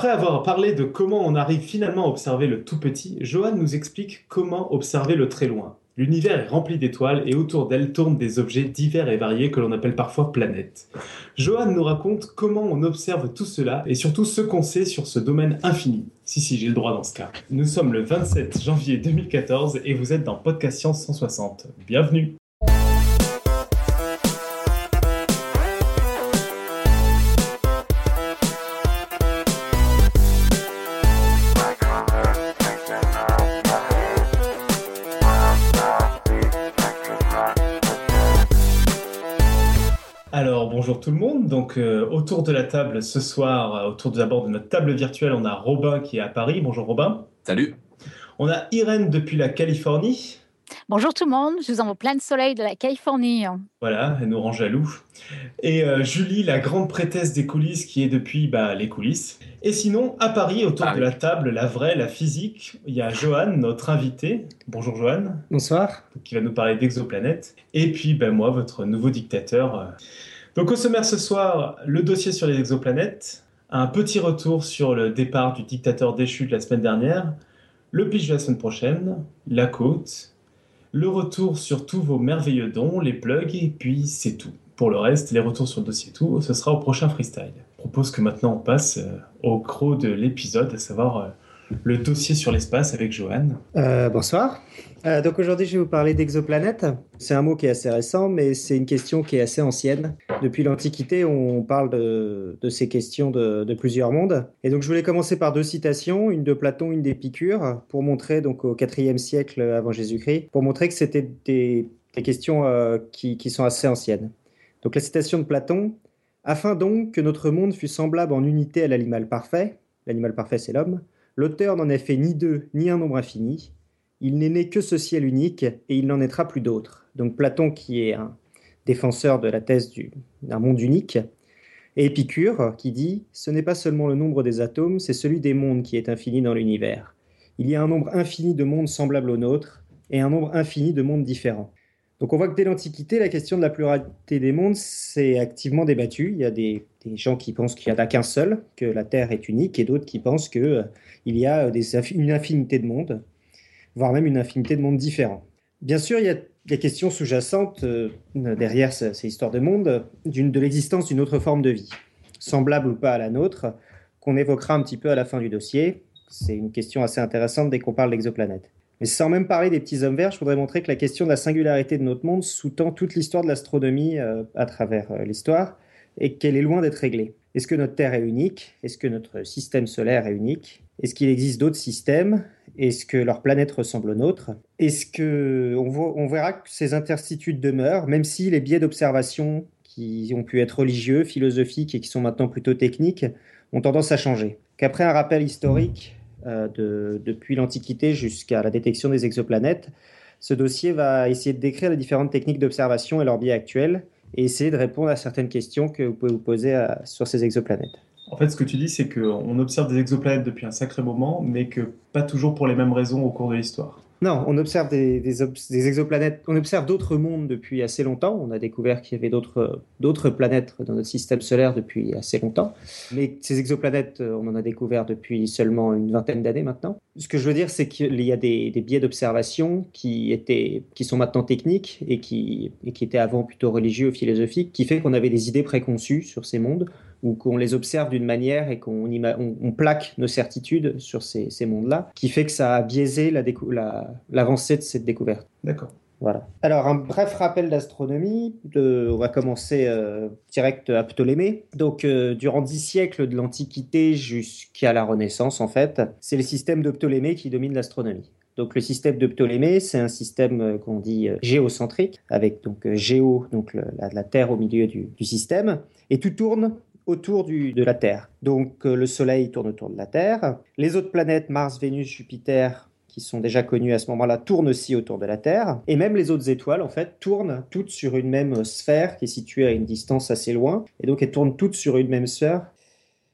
Après avoir parlé de comment on arrive finalement à observer le tout petit, Johan nous explique comment observer le très loin. L'univers est rempli d'étoiles et autour d'elles tournent des objets divers et variés que l'on appelle parfois planètes. Johan nous raconte comment on observe tout cela et surtout ce qu'on sait sur ce domaine infini. Si, si, j'ai le droit dans ce cas. Nous sommes le 27 janvier 2014 et vous êtes dans Podcast Science 160. Bienvenue bonjour tout le monde. Donc euh, autour de la table ce soir, euh, autour d'abord de notre table virtuelle, on a Robin qui est à Paris. Bonjour Robin. Salut. On a Irène depuis la Californie. Bonjour tout le monde, je vous envoie plein de soleil de la Californie. Voilà, elle nous rend jaloux. Et euh, Julie, la grande prêtresse des coulisses, qui est depuis bah, les coulisses. Et sinon, à Paris, autour Ah de oui. la table, la vraie, la physique, il y a Johan, notre invité. Bonjour Johan, Bonsoir. qui va nous parler d'exoplanètes. Et puis bah, moi, votre nouveau dictateur. euh. Donc au sommaire ce soir, le dossier sur les exoplanètes, un petit retour sur le départ du dictateur déchu de la semaine dernière, le pitch de la semaine prochaine, la côte, le retour sur tous vos merveilleux dons, les plugs, et puis c'est tout. Pour le reste, les retours sur le dossier tout, ce sera au prochain freestyle. Je propose que maintenant on passe euh, au gros de l'épisode, à savoir euh, le dossier sur l'espace avec Johan. Euh, bonsoir. Euh, donc aujourd'hui, je vais vous parler d'exoplanètes. C'est un mot qui est assez récent, mais c'est une question qui est assez ancienne. Depuis l'Antiquité, on parle de, ces questions de, plusieurs mondes. Et donc, je voulais commencer par deux citations, une de Platon, une d'Épicure, pour montrer, donc au IVe siècle avant Jésus-Christ, pour montrer que c'était des, des questions euh, qui, qui sont assez anciennes. Donc, la citation de Platon Afin donc que notre monde fût semblable en unité à l'animal parfait, l'animal parfait c'est l'homme, l'auteur n'en a fait ni deux ni un nombre infini, il n'est né que ce ciel unique et il n'en naîtra plus d'autre. Donc Platon qui est un défenseur de la thèse du- d'un monde unique, et Épicure qui dit Ce n'est pas seulement le nombre des atomes, c'est celui des mondes qui est infini dans l'univers. Il y a un nombre infini de mondes semblables aux nôtres et un nombre infini de mondes différents. Donc on voit que dès l'Antiquité, la question de la pluralité des mondes s'est activement débattue. Il y a des, des gens qui pensent qu'il n'y en a qu'un seul, que la Terre est unique, et d'autres qui pensent qu'il y a euh, une infinité de mondes, voire même une infinité de mondes différents. Bien sûr, il y a des questions sous-jacentes euh, derrière ce- ces histoires de mondes, d'une- de l'existence d'une autre forme de vie, semblable ou pas à la nôtre, qu'on évoquera un petit peu à la fin du dossier. C'est une question assez intéressante dès qu'on parle d'exoplanètes. Mais sans même parler des petits hommes verts, je voudrais montrer que la question de la singularité de notre monde sous-tend toute l'histoire de l'astronomie euh, à travers l'histoire et qu'elle est loin d'être réglée. Est-ce que notre Terre est unique? Est-ce que notre système solaire est unique? Est-ce qu'il existe d'autres systèmes? Est-ce que leurs planètes ressemblent aux nôtres? Est-ce que on, verra que ces interstitudes demeurent, même si les biais d'observation qui ont pu être religieux, philosophiques et qui sont maintenant plutôt techniques ont tendance à changer. Qu'après un rappel historique euh, de- depuis l'Antiquité jusqu'à la détection des exoplanètes, ce dossier va essayer de décrire les différentes techniques d'observation et leurs biais actuels et essayer de répondre à certaines questions que vous pouvez vous poser à- sur ces exoplanètes. En fait, ce que tu dis, c'est qu'on observe des exoplanètes depuis un sacré moment, mais que pas toujours pour les mêmes raisons au cours de l'histoire. Non, on observe des, exoplanètes, on observe d'autres mondes depuis assez longtemps. On a découvert qu'il y avait d'autres planètes dans notre système solaire depuis assez longtemps. Mais ces exoplanètes, euh, on en a découvert depuis seulement une vingtaine d'années maintenant. Ce que je veux dire, c'est qu'il y a des, des biais d'observation qui, étaient, qui sont maintenant techniques et qui, et qui étaient avant plutôt religieux ou philosophiques, qui fait qu'on avait des idées préconçues sur ces mondes ou qu'on les observe d'une manière et qu'on ima- on, on plaque nos certitudes sur ces, ces mondes-là, qui fait que ça a biaisé la décou- la- l'avancée de cette découverte. D'accord. Voilà. Alors, un bref rappel d'astronomie. On va commencer euh, direct à Ptolémée. Donc, euh, durant dix siècles de l'Antiquité jusqu'à la Renaissance, en fait, c'est le système de Ptolémée qui domine l'astronomie. Donc, le système de Ptolémée, c'est un système euh, qu'on dit euh, géocentrique, avec donc géo, donc le- la, la Terre au milieu du, du système, et tout tourne autour du- de la Terre. Donc, euh, le Soleil tourne autour de la Terre. Les autres planètes, Mars, Vénus, Jupiter, qui sont déjà connus à ce moment-là, tournent aussi autour de la Terre. Et même les autres étoiles, en fait, tournent toutes sur une même sphère qui est située à une distance assez loin. Et donc, elles tournent toutes sur une même sphère.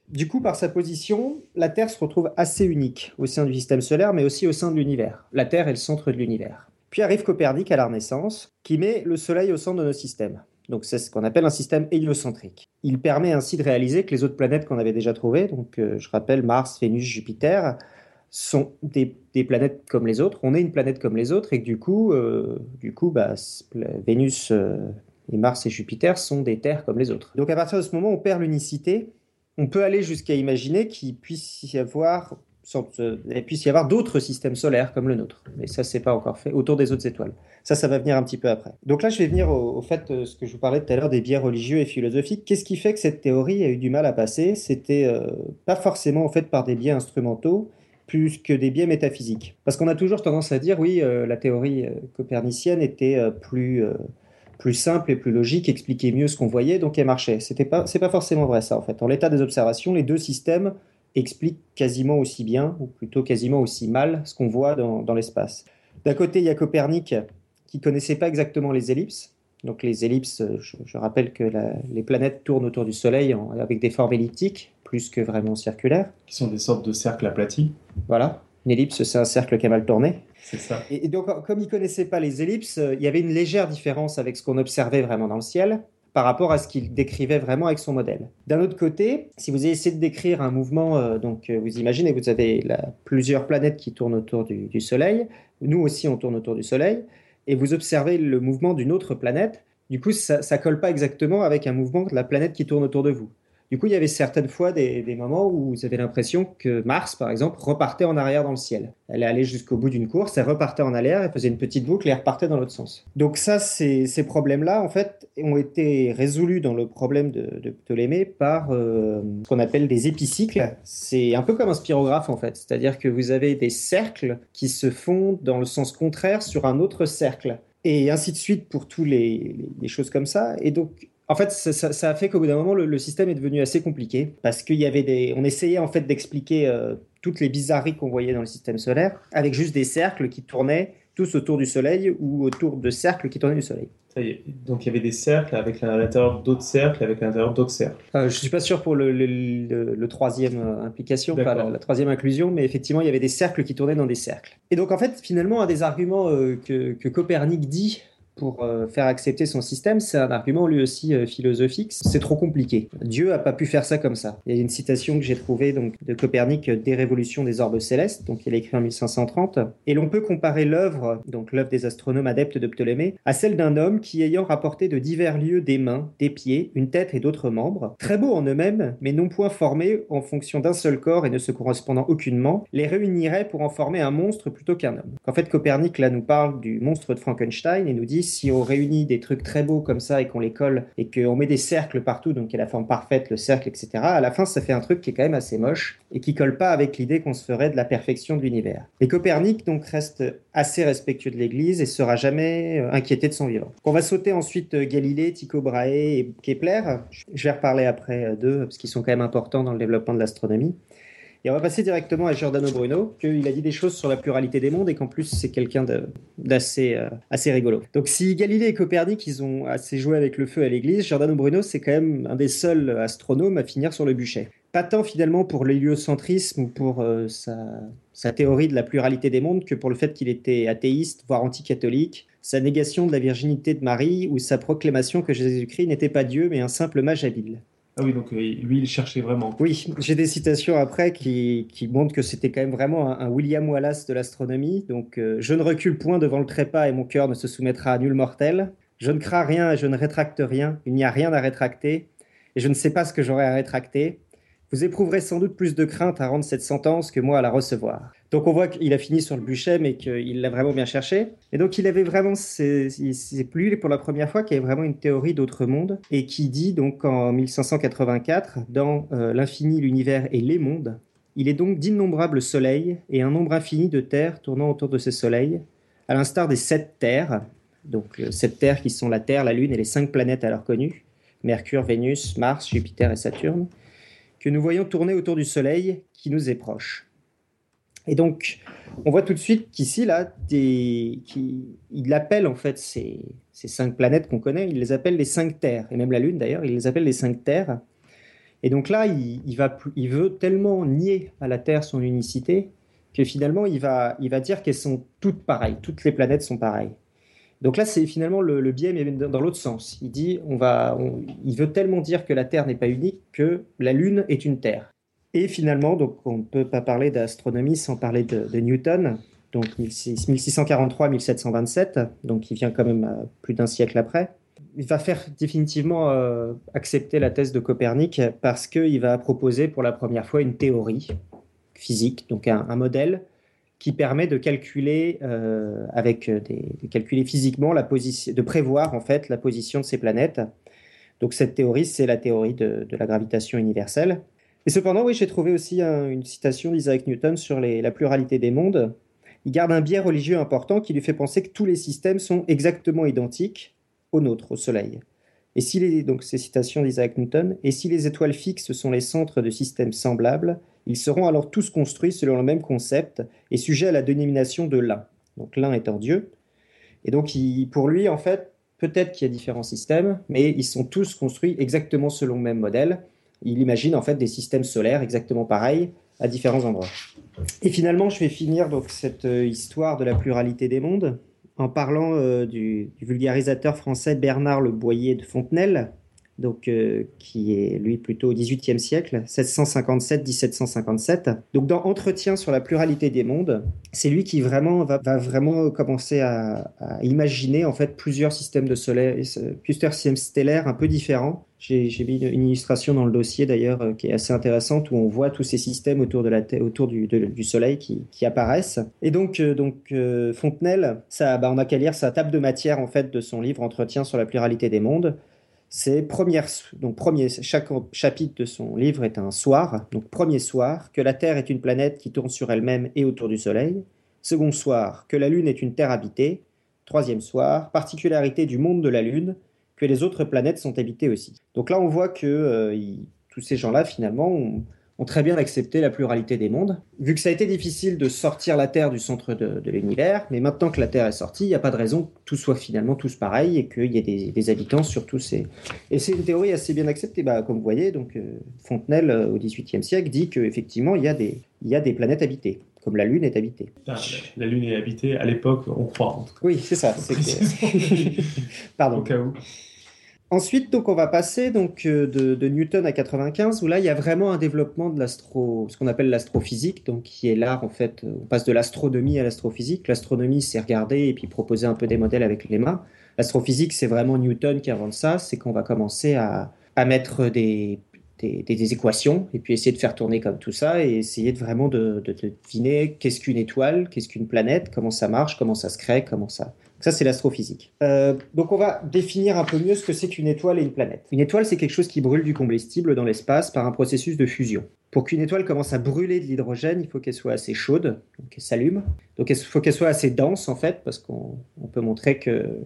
Du coup, par sa position, la Terre se retrouve assez unique au sein du système solaire, mais aussi au sein de l'univers. La Terre est le centre de l'univers. Puis arrive Copernic à la Renaissance, qui met le Soleil au centre de notre système. Donc c'est ce qu'on appelle un système héliocentrique. Il permet ainsi de réaliser que les autres planètes qu'on avait déjà trouvées, donc euh, je rappelle Mars, Vénus, Jupiter, sont des, planètes comme les autres. On est une planète comme les autres et que du coup, euh, du coup bah, Vénus euh, et Mars et Jupiter sont des terres comme les autres. Donc à partir de ce moment, on perd l'unicité. On peut aller jusqu'à imaginer qu'il puisse y avoir il puisse y avoir d'autres systèmes solaires comme le nôtre. Mais ça, c'est pas encore fait autour des autres étoiles. Ça, ça va venir un petit peu après. Donc là, je vais venir au, fait, euh, ce que je vous parlais tout à l'heure des biais religieux et philosophiques. Qu'est-ce qui fait que cette théorie a eu du mal à passer? C'était euh, pas forcément en fait par des biais instrumentaux, plus que des biais métaphysiques. Parce qu'on a toujours tendance à dire, oui, euh, la théorie copernicienne était plus plus simple et plus logique, expliquait mieux ce qu'on voyait, donc elle marchait. C'était pas, c'est pas forcément vrai ça en fait. En l'état des observations, les deux systèmes explique quasiment aussi bien, ou plutôt quasiment aussi mal, ce qu'on voit dans, l'espace. D'un côté, il y a Copernic qui connaissait pas exactement les ellipses. Donc les ellipses, je, rappelle que les planètes tournent autour du Soleil avec des formes elliptiques, plus que vraiment circulaires. Qui sont des sortes de cercles aplatis. Voilà. Une ellipse, c'est un cercle qui a mal tourné. C'est ça. Et, donc, comme il ne connaissait pas les ellipses, il y avait une légère différence avec ce qu'on observait vraiment dans le ciel par rapport à ce qu'il décrivait vraiment avec son modèle. D'un autre côté, si vous essayez de décrire un mouvement, euh, donc euh, vous imaginez que vous avez plusieurs planètes qui tournent autour du, Soleil, nous aussi on tourne autour du Soleil, et vous observez le mouvement d'une autre planète, du coup ça ne colle pas exactement avec un mouvement de la planète qui tourne autour de vous. Du coup, il y avait certaines fois des, moments où vous avez l'impression que Mars, par exemple, repartait en arrière dans le ciel. Elle allait jusqu'au bout d'une course, elle repartait en arrière, elle faisait une petite boucle et elle repartait dans l'autre sens. Donc ça, ces, problèmes-là, en fait, ont été résolus dans le problème de, Ptolémée par euh, ce qu'on appelle des épicycles. C'est un peu comme un spirographe, en fait. C'est-à-dire que vous avez des cercles qui se font dans le sens contraire sur un autre cercle et ainsi de suite pour tous les, les, choses comme ça. Et donc, en fait, ça, a fait qu'au bout d'un moment, le, système est devenu assez compliqué parce qu'il y avait des, on essayait en fait d'expliquer euh, toutes les bizarreries qu'on voyait dans le système solaire avec juste des cercles qui tournaient tous autour du Soleil ou autour de cercles qui tournaient du Soleil. Donc il y avait des cercles avec à l'intérieur d'autres cercles, avec à l'intérieur d'autres cercles. Euh, je ne suis pas sûr pour le, le, troisième euh, implication, pas la, troisième inclusion, mais effectivement il y avait des cercles qui tournaient dans des cercles. Et donc en fait finalement un des arguments que, que Copernic dit pour euh, faire accepter son système, c'est un argument lui aussi euh, philosophique. C'est trop compliqué. Dieu a pas pu faire ça comme ça. Il y a une citation que j'ai trouvée donc de Copernic des révolutions des orbes célestes, donc il a écrit en 1530, et l'on peut comparer l'œuvre, donc l'œuvre des astronomes adeptes de Ptolémée, à celle d'un homme qui ayant rapporté de divers lieux des mains, des pieds, une tête et d'autres membres, très beaux en eux-mêmes, mais non point formés en fonction d'un seul corps et ne se correspondant aucunement, les réunirait pour en former un monstre plutôt qu'un homme. En fait, Copernic là nous parle du monstre de Frankenstein et nous dit si on réunit des trucs très beaux comme ça et qu'on les colle et qu'on met des cercles partout, donc il y a la forme parfaite, le cercle, etc., à la fin, ça fait un truc qui est quand même assez moche et qui colle pas avec l'idée qu'on se ferait de la perfection de l'univers. Et Copernic, donc, reste assez respectueux de l'Église et sera jamais euh, inquiété de son vivant. On va sauter ensuite euh, Galilée, Tycho Brahe et Kepler. Je vais reparler après euh, d'eux parce qu'ils sont quand même importants dans le développement de l'astronomie. Et on va passer directement à Giordano Bruno, qu'il a dit des choses sur la pluralité des mondes et qu'en plus c'est quelqu'un d'assez euh, assez rigolo. Donc si Galilée et Copernic, ils ont assez joué avec le feu à l'église, Giordano Bruno, c'est quand même un des seuls astronomes à finir sur le bûcher. Pas tant finalement pour l'héliocentrisme ou pour euh, sa, théorie de la pluralité des mondes que pour le fait qu'il était athéiste, voire anticatholique, sa négation de la virginité de Marie ou sa proclamation que Jésus-Christ n'était pas Dieu mais un simple mage habile. Ah oui, donc euh, lui, il cherchait vraiment. Oui, j'ai des citations après qui, montrent que c'était quand même vraiment un, William Wallace de l'astronomie. Donc, euh, je ne recule point devant le trépas et mon cœur ne se soumettra à nul mortel. Je ne crains rien et je ne rétracte rien. Il n'y a rien à rétracter. Et je ne sais pas ce que j'aurai à rétracter. Vous éprouverez sans doute plus de crainte à rendre cette sentence que moi à la recevoir. Donc on voit qu'il a fini sur le bûcher, mais qu'il l'a vraiment bien cherché. Et donc il avait vraiment, c'est plus pour la première fois qu'il y avait vraiment une théorie d'autre monde, et qui dit donc en 1584, dans euh, l'infini, l'univers et les mondes, il est donc d'innombrables soleils et un nombre infini de terres tournant autour de ces soleils, à l'instar des sept terres, donc euh, sept terres qui sont la Terre, la Lune et les cinq planètes alors connues, Mercure, Vénus, Mars, Jupiter et Saturne, que nous voyons tourner autour du Soleil qui nous est proche. Et donc, on voit tout de suite qu'ici, là, il appelle en fait ces, cinq planètes qu'on connaît, il les appelle les cinq terres, et même la Lune d'ailleurs, il les appelle les cinq terres. Et donc là, il, veut tellement nier à la Terre son unicité que finalement, il va, dire qu'elles sont toutes pareilles, toutes les planètes sont pareilles. Donc là, c'est finalement le, biais, mais dans l'autre sens. Il veut tellement dire que la Terre n'est pas unique que la Lune est une Terre. Et finalement, donc on ne peut pas parler d'astronomie sans parler de, Newton, donc 1643-1727, donc il vient quand même euh, plus d'un siècle après. Il va faire définitivement euh, accepter la thèse de Copernic parce qu'il va proposer pour la première fois une théorie physique, donc un, modèle qui permet de calculer euh, avec de calculer physiquement la position, de prévoir en fait la position de ces planètes. Donc cette théorie, c'est la théorie de la gravitation universelle. Et cependant, oui, j'ai trouvé aussi une citation d'Isaac Newton sur la pluralité des mondes. Il garde un biais religieux important qui lui fait penser que tous les systèmes sont exactement identiques au nôtre, au Soleil. Et si les, donc ces citations d'Isaac Newton, et si les étoiles fixes sont les centres de systèmes semblables, ils seront alors tous construits selon le même concept et sujets à la dénomination de l'un. Donc l'un étant Dieu. Et donc pour lui, en fait, peut-être qu'il y a différents systèmes, mais ils sont tous construits exactement selon le même modèle il imagine en fait des systèmes solaires exactement pareils à différents endroits. Et finalement, je vais finir donc cette euh, histoire de la pluralité des mondes en parlant euh, du, vulgarisateur français Bernard Le Boyer de Fontenelle, donc euh, qui est lui plutôt au XVIIIe siècle, 1657-1757. Donc dans Entretien sur la pluralité des mondes, c'est lui qui vraiment va, vraiment commencer à, imaginer en fait plusieurs systèmes de soleil, plusieurs systèmes stellaires un peu différents j'ai mis une, illustration dans le dossier d'ailleurs euh, qui est assez intéressante où on voit tous ces systèmes autour, de la autour du, Soleil qui, apparaissent. Et donc, euh, donc Fontenelle, ça, bah, on n'a qu'à lire sa table de matière en fait de son livre Entretien sur la pluralité des mondes. C'est donc premier, chaque chapitre de son livre est un soir. Donc premier soir, que la Terre est une planète qui tourne sur elle-même et autour du Soleil. Second soir, que la Lune est une Terre habitée. Troisième soir, particularité du monde de la Lune que les autres planètes sont habitées aussi. Donc là, on voit que euh, tous ces gens-là, finalement, ont, très bien accepté la pluralité des mondes. Vu que ça a été difficile de sortir la Terre du centre de, l'univers, mais maintenant que la Terre est sortie, il n'y a pas de raison que tout soit finalement tous pareil et qu'il y ait des, habitants sur tous ces... Et c'est une théorie assez bien acceptée, bah, comme vous voyez, donc euh, Fontenelle, euh, au XVIIIe siècle, dit qu'effectivement, il, y a des, il y a des planètes habitées comme la Lune est habitée. Ah, la Lune est habitée à l'époque, on croit en tout cas. Oui, c'est ça. Pardon. Au cas où. Ensuite, donc, on va passer donc, euh, de, Newton à 95, où là, il y a vraiment un développement de l'astro, ce qu'on appelle l'astrophysique, donc qui est l'art, en fait, on passe de l'astronomie à l'astrophysique. L'astronomie, c'est regarder et puis proposer un peu des modèles avec les mains. L'astrophysique, c'est vraiment Newton qui invente ça, c'est qu'on va commencer à, mettre des, des, équations et puis essayer de faire tourner comme tout ça et essayer de vraiment de, de deviner qu'est-ce qu'une étoile, qu'est-ce qu'une planète, comment ça marche, comment ça se crée, comment ça, ça, c'est l'astrophysique. Euh, donc, on va définir un peu mieux ce que c'est qu'une étoile et une planète. Une étoile, c'est quelque chose qui brûle du combustible dans l'espace par un processus de fusion. Pour qu'une étoile commence à brûler de l'hydrogène, il faut qu'elle soit assez chaude, qu'elle s'allume. Donc, il faut qu'elle soit assez dense, en fait, parce qu'on peut montrer que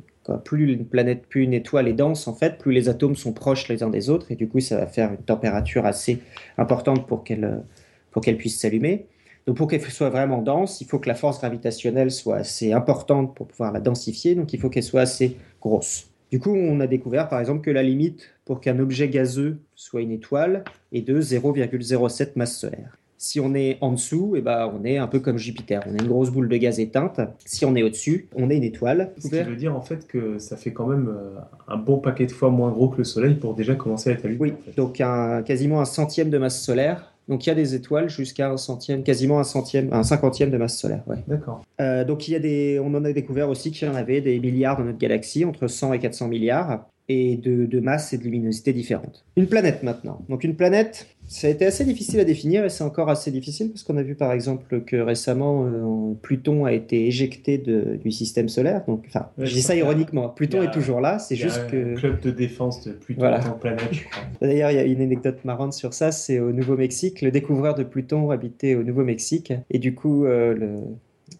plus une planète, plus une étoile est dense, en fait, plus les atomes sont proches les uns des autres, et du coup, ça va faire une température assez importante pour qu'elle puisse s'allumer. Donc pour qu'elle soit vraiment dense, il faut que la force gravitationnelle soit assez importante pour pouvoir la densifier, donc il faut qu'elle soit assez grosse. Du coup, on a découvert par exemple que la limite pour qu'un objet gazeux soit une étoile est de 0,07 masse solaire. Si on est en dessous, eh ben, on est un peu comme Jupiter. On est une grosse boule de gaz éteinte. Si on est au-dessus, on est une étoile. Ce qui veut dire en fait que ça fait quand même euh, un bon paquet de fois moins gros que le Soleil pour déjà commencer à être allumé. Oui, donc quasiment un centième de masse solaire donc il y a des étoiles jusqu'à un centième, quasiment un centième, un cinquantième de masse solaire. Ouais. D'accord. Euh, donc il y a des, on en a découvert aussi qu'il y en avait des milliards dans notre galaxie, entre 100 et 400 milliards, et de, de masse et de luminosité différentes. Une planète maintenant. Donc une planète, ça a été assez difficile à définir et c'est encore assez difficile parce qu'on a vu par exemple que récemment euh, Pluton a été éjecté de, du système solaire. Donc, enfin, je dis ça ironiquement. Pluton est toujours là, c'est juste que. Un club de défense de Pluton en planète. D'ailleurs, il y a une anecdote marrante sur ça. C'est au Nouveau-Mexique. Le découvreur de Pluton habitait au Nouveau-Mexique et du coup, euh, le,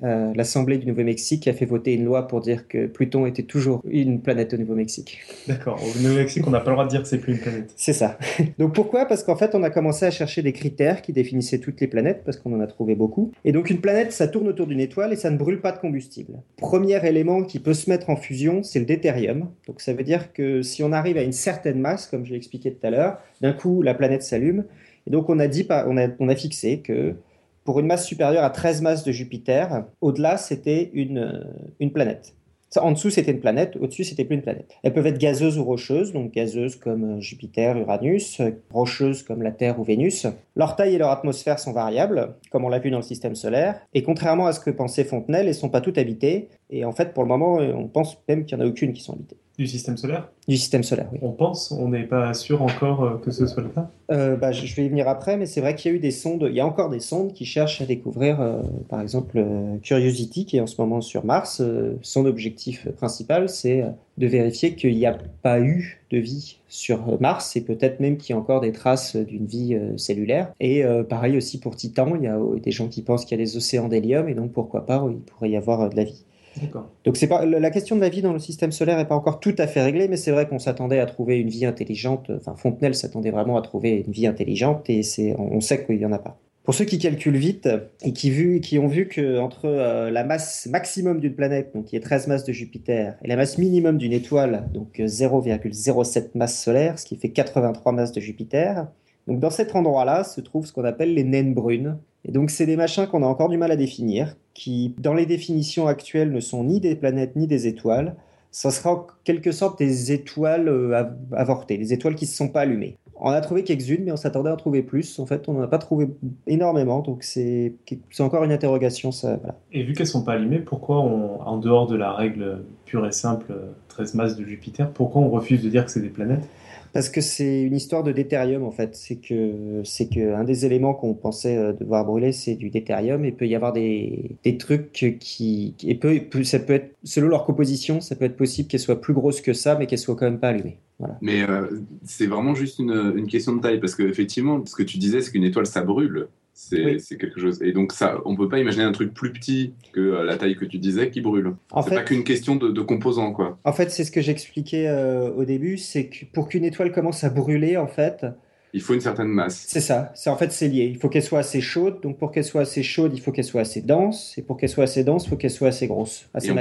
euh, l'Assemblée du Nouveau-Mexique a fait voter une loi pour dire que Pluton était toujours une planète au Nouveau-Mexique. D'accord. Au Nouveau-Mexique, on n'a pas le droit de dire que c'est plus une planète. C'est ça. donc pourquoi? Parce qu'en fait, on a commencé à chercher des critères qui définissaient toutes les planètes, parce qu'on en a trouvé beaucoup. Et donc une planète, ça tourne autour d'une étoile et ça ne brûle pas de combustible. Premier élément qui peut se mettre en fusion, c'est le deutérium. Donc ça veut dire que si on arrive à une certaine masse, comme je l'ai expliqué tout à l'heure, d'un coup, la planète s'allume. Et donc on a dit, on a, on a fixé que pour une masse supérieure à 13 masses de Jupiter. Au-delà, c'était une, une planète. En dessous, c'était une planète, au-dessus, c'était plus une planète. Elles peuvent être gazeuses ou rocheuses, donc gazeuses comme euh, Jupiter, Uranus, rocheuses comme la Terre ou Vénus. Leur taille et leur atmosphère sont variables, comme on l'a vu dans le système solaire, et contrairement à ce que pensait Fontenelle, elles ne sont pas toutes habitées, et en fait, pour le moment, on pense même qu'il n'y en a aucune qui sont habitées. Du système solaire? Du système solaire, oui. On pense, on n'est pas sûr encore euh, que ce soit le cas? Euh, bah, Je vais y venir après, mais c'est vrai qu'il y a eu des sondes, il y a encore des sondes qui cherchent à découvrir, euh, par exemple, Curiosity, qui est en ce moment sur Mars. son objectif principal, c'est de vérifier qu'il n'y a pas eu de vie sur Mars et peut-être même qu'il y a encore des traces d'une vie cellulaire. Et pareil aussi pour Titan, il y a des gens qui pensent qu'il y a des océans d'hélium et donc pourquoi pas, il pourrait y avoir de la vie. Donc c'est pas la question de la vie dans le système solaire n'est pas encore tout à fait réglée, mais c'est vrai qu'on s'attendait à trouver une vie intelligente. Enfin, Fontenelle s'attendait vraiment à trouver une vie intelligente, et c'est on sait qu'il y en a pas. Pour ceux qui calculent vite et qui, ont vu que entre euh, la masse maximum d'une planète, donc qui est 13 masses de Jupiter, et la masse minimum d'une étoile, donc 0,07 euh, masses solaires, ce qui fait 83 masses de Jupiter, donc dans cet endroit-là se trouve ce qu'on appelle les naines brunes. Et donc c'est des machins qu'on a encore du mal à définir, qui dans les définitions actuelles ne sont ni des planètes ni des étoiles. Ça sera en quelque sorte des étoiles euh, avortées, des étoiles qui ne se sont pas allumées. On a trouvé quelques-unes, mais on s'attendait à en trouver plus. En fait, on n'en a pas trouvé énormément, donc c'est encore une interrogation. Ça, Et vu qu'elles ne sont pas allumées, pourquoi, en dehors de la règle pure et simple 13 masses de Jupiter, pourquoi on refuse de dire que c'est des planètes? Parce que c'est une histoire de détérium en fait. C'est que c'est que un des éléments qu'on pensait euh, devoir brûler, c'est du détérium. Et peut y avoir des, des trucs qui et peut, ça peut être selon leur composition, ça peut être possible qu'elles soient plus grosses que ça, mais qu'elles soient quand même pas allumées. Voilà. Mais euh, c'est vraiment juste une, une, question de taille parce qu'effectivement, ce que tu disais, c'est qu'une étoile ça brûle. C'est quelque chose. Et donc, ça, on peut pas imaginer un truc plus petit que euh, la taille que tu disais qui brûle. C'est pas qu'une question de, composants, quoi. En fait, c'est ce que j'expliquais euh, au début, c'est que pour qu'une étoile commence à brûler, en fait, il faut une certaine masse. C'est ça. C'est en fait c'est lié. Il faut qu'elle soit assez chaude. Donc pour qu'elle soit assez chaude, il faut qu'elle soit assez dense. Et pour qu'elle soit assez dense, il faut qu'elle soit assez grosse, assez et on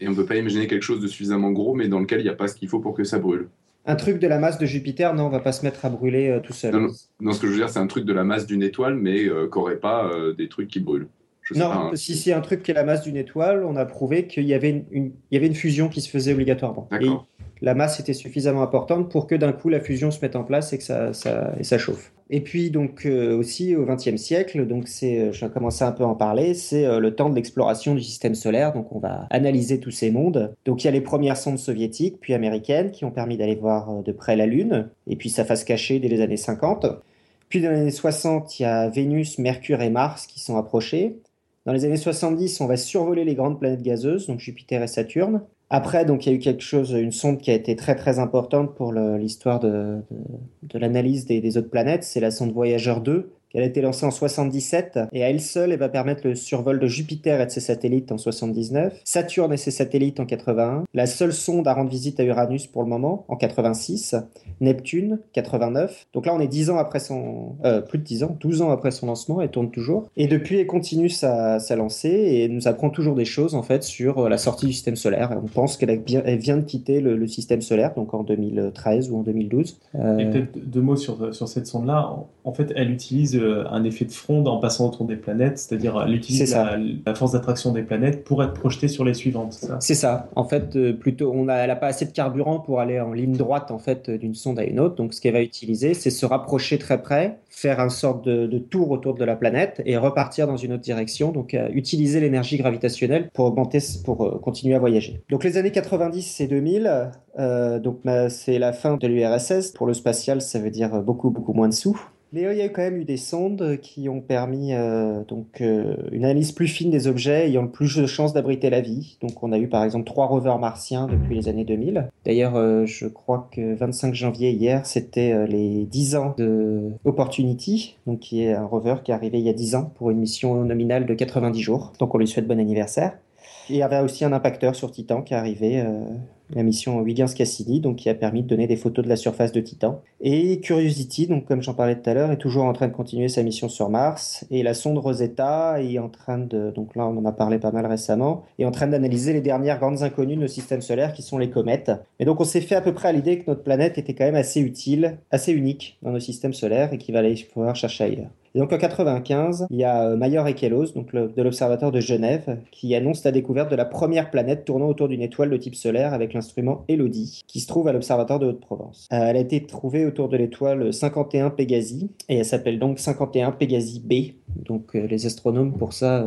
et on ne peut pas imaginer quelque chose de suffisamment gros, mais dans lequel il n'y a pas ce qu'il faut pour que ça brûle un truc de la masse de Jupiter, non, on va pas se mettre à brûler euh, tout seul. Non, ce que je veux dire, c'est un truc de la masse d'une étoile, mais euh, qui n'aurait pas euh, des trucs qui brûlent. non, hein. si c'est un truc qui est la masse d'une étoile, on a prouvé qu'il y, avait une, y avait une fusion qui se faisait obligatoirement. Et la masse était suffisamment importante pour que d'un coup la fusion se mette en place et que ça, ça, et ça chauffe. Et puis donc euh, aussi au XXe siècle, donc c'est, euh, je commencer un peu à en parler, c'est euh, le temps de l'exploration du système solaire. Donc on va analyser tous ces mondes. Donc il y a les premières sondes soviétiques puis américaines qui ont permis d'aller voir de près la Lune et puis sa face cachée dès les années 50. Puis dans les années 60, il y a Vénus, Mercure et Mars qui sont approchés. Dans les années 70, on va survoler les grandes planètes gazeuses, donc Jupiter et Saturne. Après, donc, il y a eu quelque chose, une sonde qui a été très très importante pour l'histoire de, l'analyse des, des, autres planètes. C'est la sonde Voyager 2, elle a été lancée en 77 et à elle seule, elle va permettre le survol de Jupiter et de ses satellites en 79, Saturne et ses satellites en 81, la seule sonde à rendre visite à Uranus pour le moment en 86, Neptune 89. Donc là, on est 10 ans après son, euh, plus de 10 ans, 12 ans après son lancement, elle tourne toujours. Et depuis, elle continue sa, sa lancée et nous apprend toujours des choses en fait sur euh, la sortie du système solaire. On pense qu'elle vient de quitter le, système solaire, donc en 2013 ou en 2012. Euh, et peut-être deux mots sur, sur cette sonde-là. En fait, elle utilise un effet de fronde en passant autour des planètes, c'est-à-dire elle utilise la, force d'attraction des planètes pour être projetée sur les suivantes. C'est ça? En fait, euh, plutôt, on a, elle n'a pas assez de carburant pour aller en ligne droite en fait d'une sonde à une autre. Donc, ce qu'elle va utiliser, c'est se rapprocher très près, faire un sorte de, tour autour de la planète et repartir dans une autre direction. Donc, euh, utiliser l'énergie gravitationnelle pour augmenter, pour euh, continuer à voyager. Donc, les années 90 et 2000, donc bah, c'est la fin de l'URSS. Pour le spatial, ça veut dire beaucoup beaucoup moins de sous. Mais il y a quand même eu des sondes qui ont permis euh, donc euh, une analyse plus fine des objets ayant le plus de chances d'abriter la vie. Donc on a eu par exemple trois rovers martiens depuis les années 2000. D'ailleurs, euh, je crois que 25 janvier hier, c'était les 10 ans de Opportunity, donc qui est un rover qui est arrivé il y a 10 ans pour une mission nominale de 90 jours. Donc on lui souhaite bon anniversaire. Et il y avait aussi un impacteur sur Titan qui est arrivé, la mission Huygens-Cassini, donc qui a permis de donner des photos de la surface de Titan. Et Curiosity, donc comme j'en parlais tout à l'heure, est toujours en train de continuer sa mission sur Mars. Et la sonde Rosetta est en train de, donc là on en a parlé pas mal récemment, est en train d'analyser les dernières grandes inconnues de nos systèmes solaires qui sont les comètes. Et donc on s'est fait à peu près à l'idée que notre planète était quand même assez utile, assez unique dans nos systèmes solaires et qu'il va aller pouvoir chercher ailleurs. Et donc en 95, il y a euh, Mayer Ekelos, donc de l'Observatoire de Genève, qui annonce la découverte de la première planète tournant autour d'une étoile de type solaire avec l'instrument Elodie, qui se trouve à l'Observatoire de Haute-Provence. Euh, elle a été trouvée autour de l'étoile 51 Pégasi, et elle s'appelle donc 51 Pégasi B. Donc euh, les astronomes, pour ça,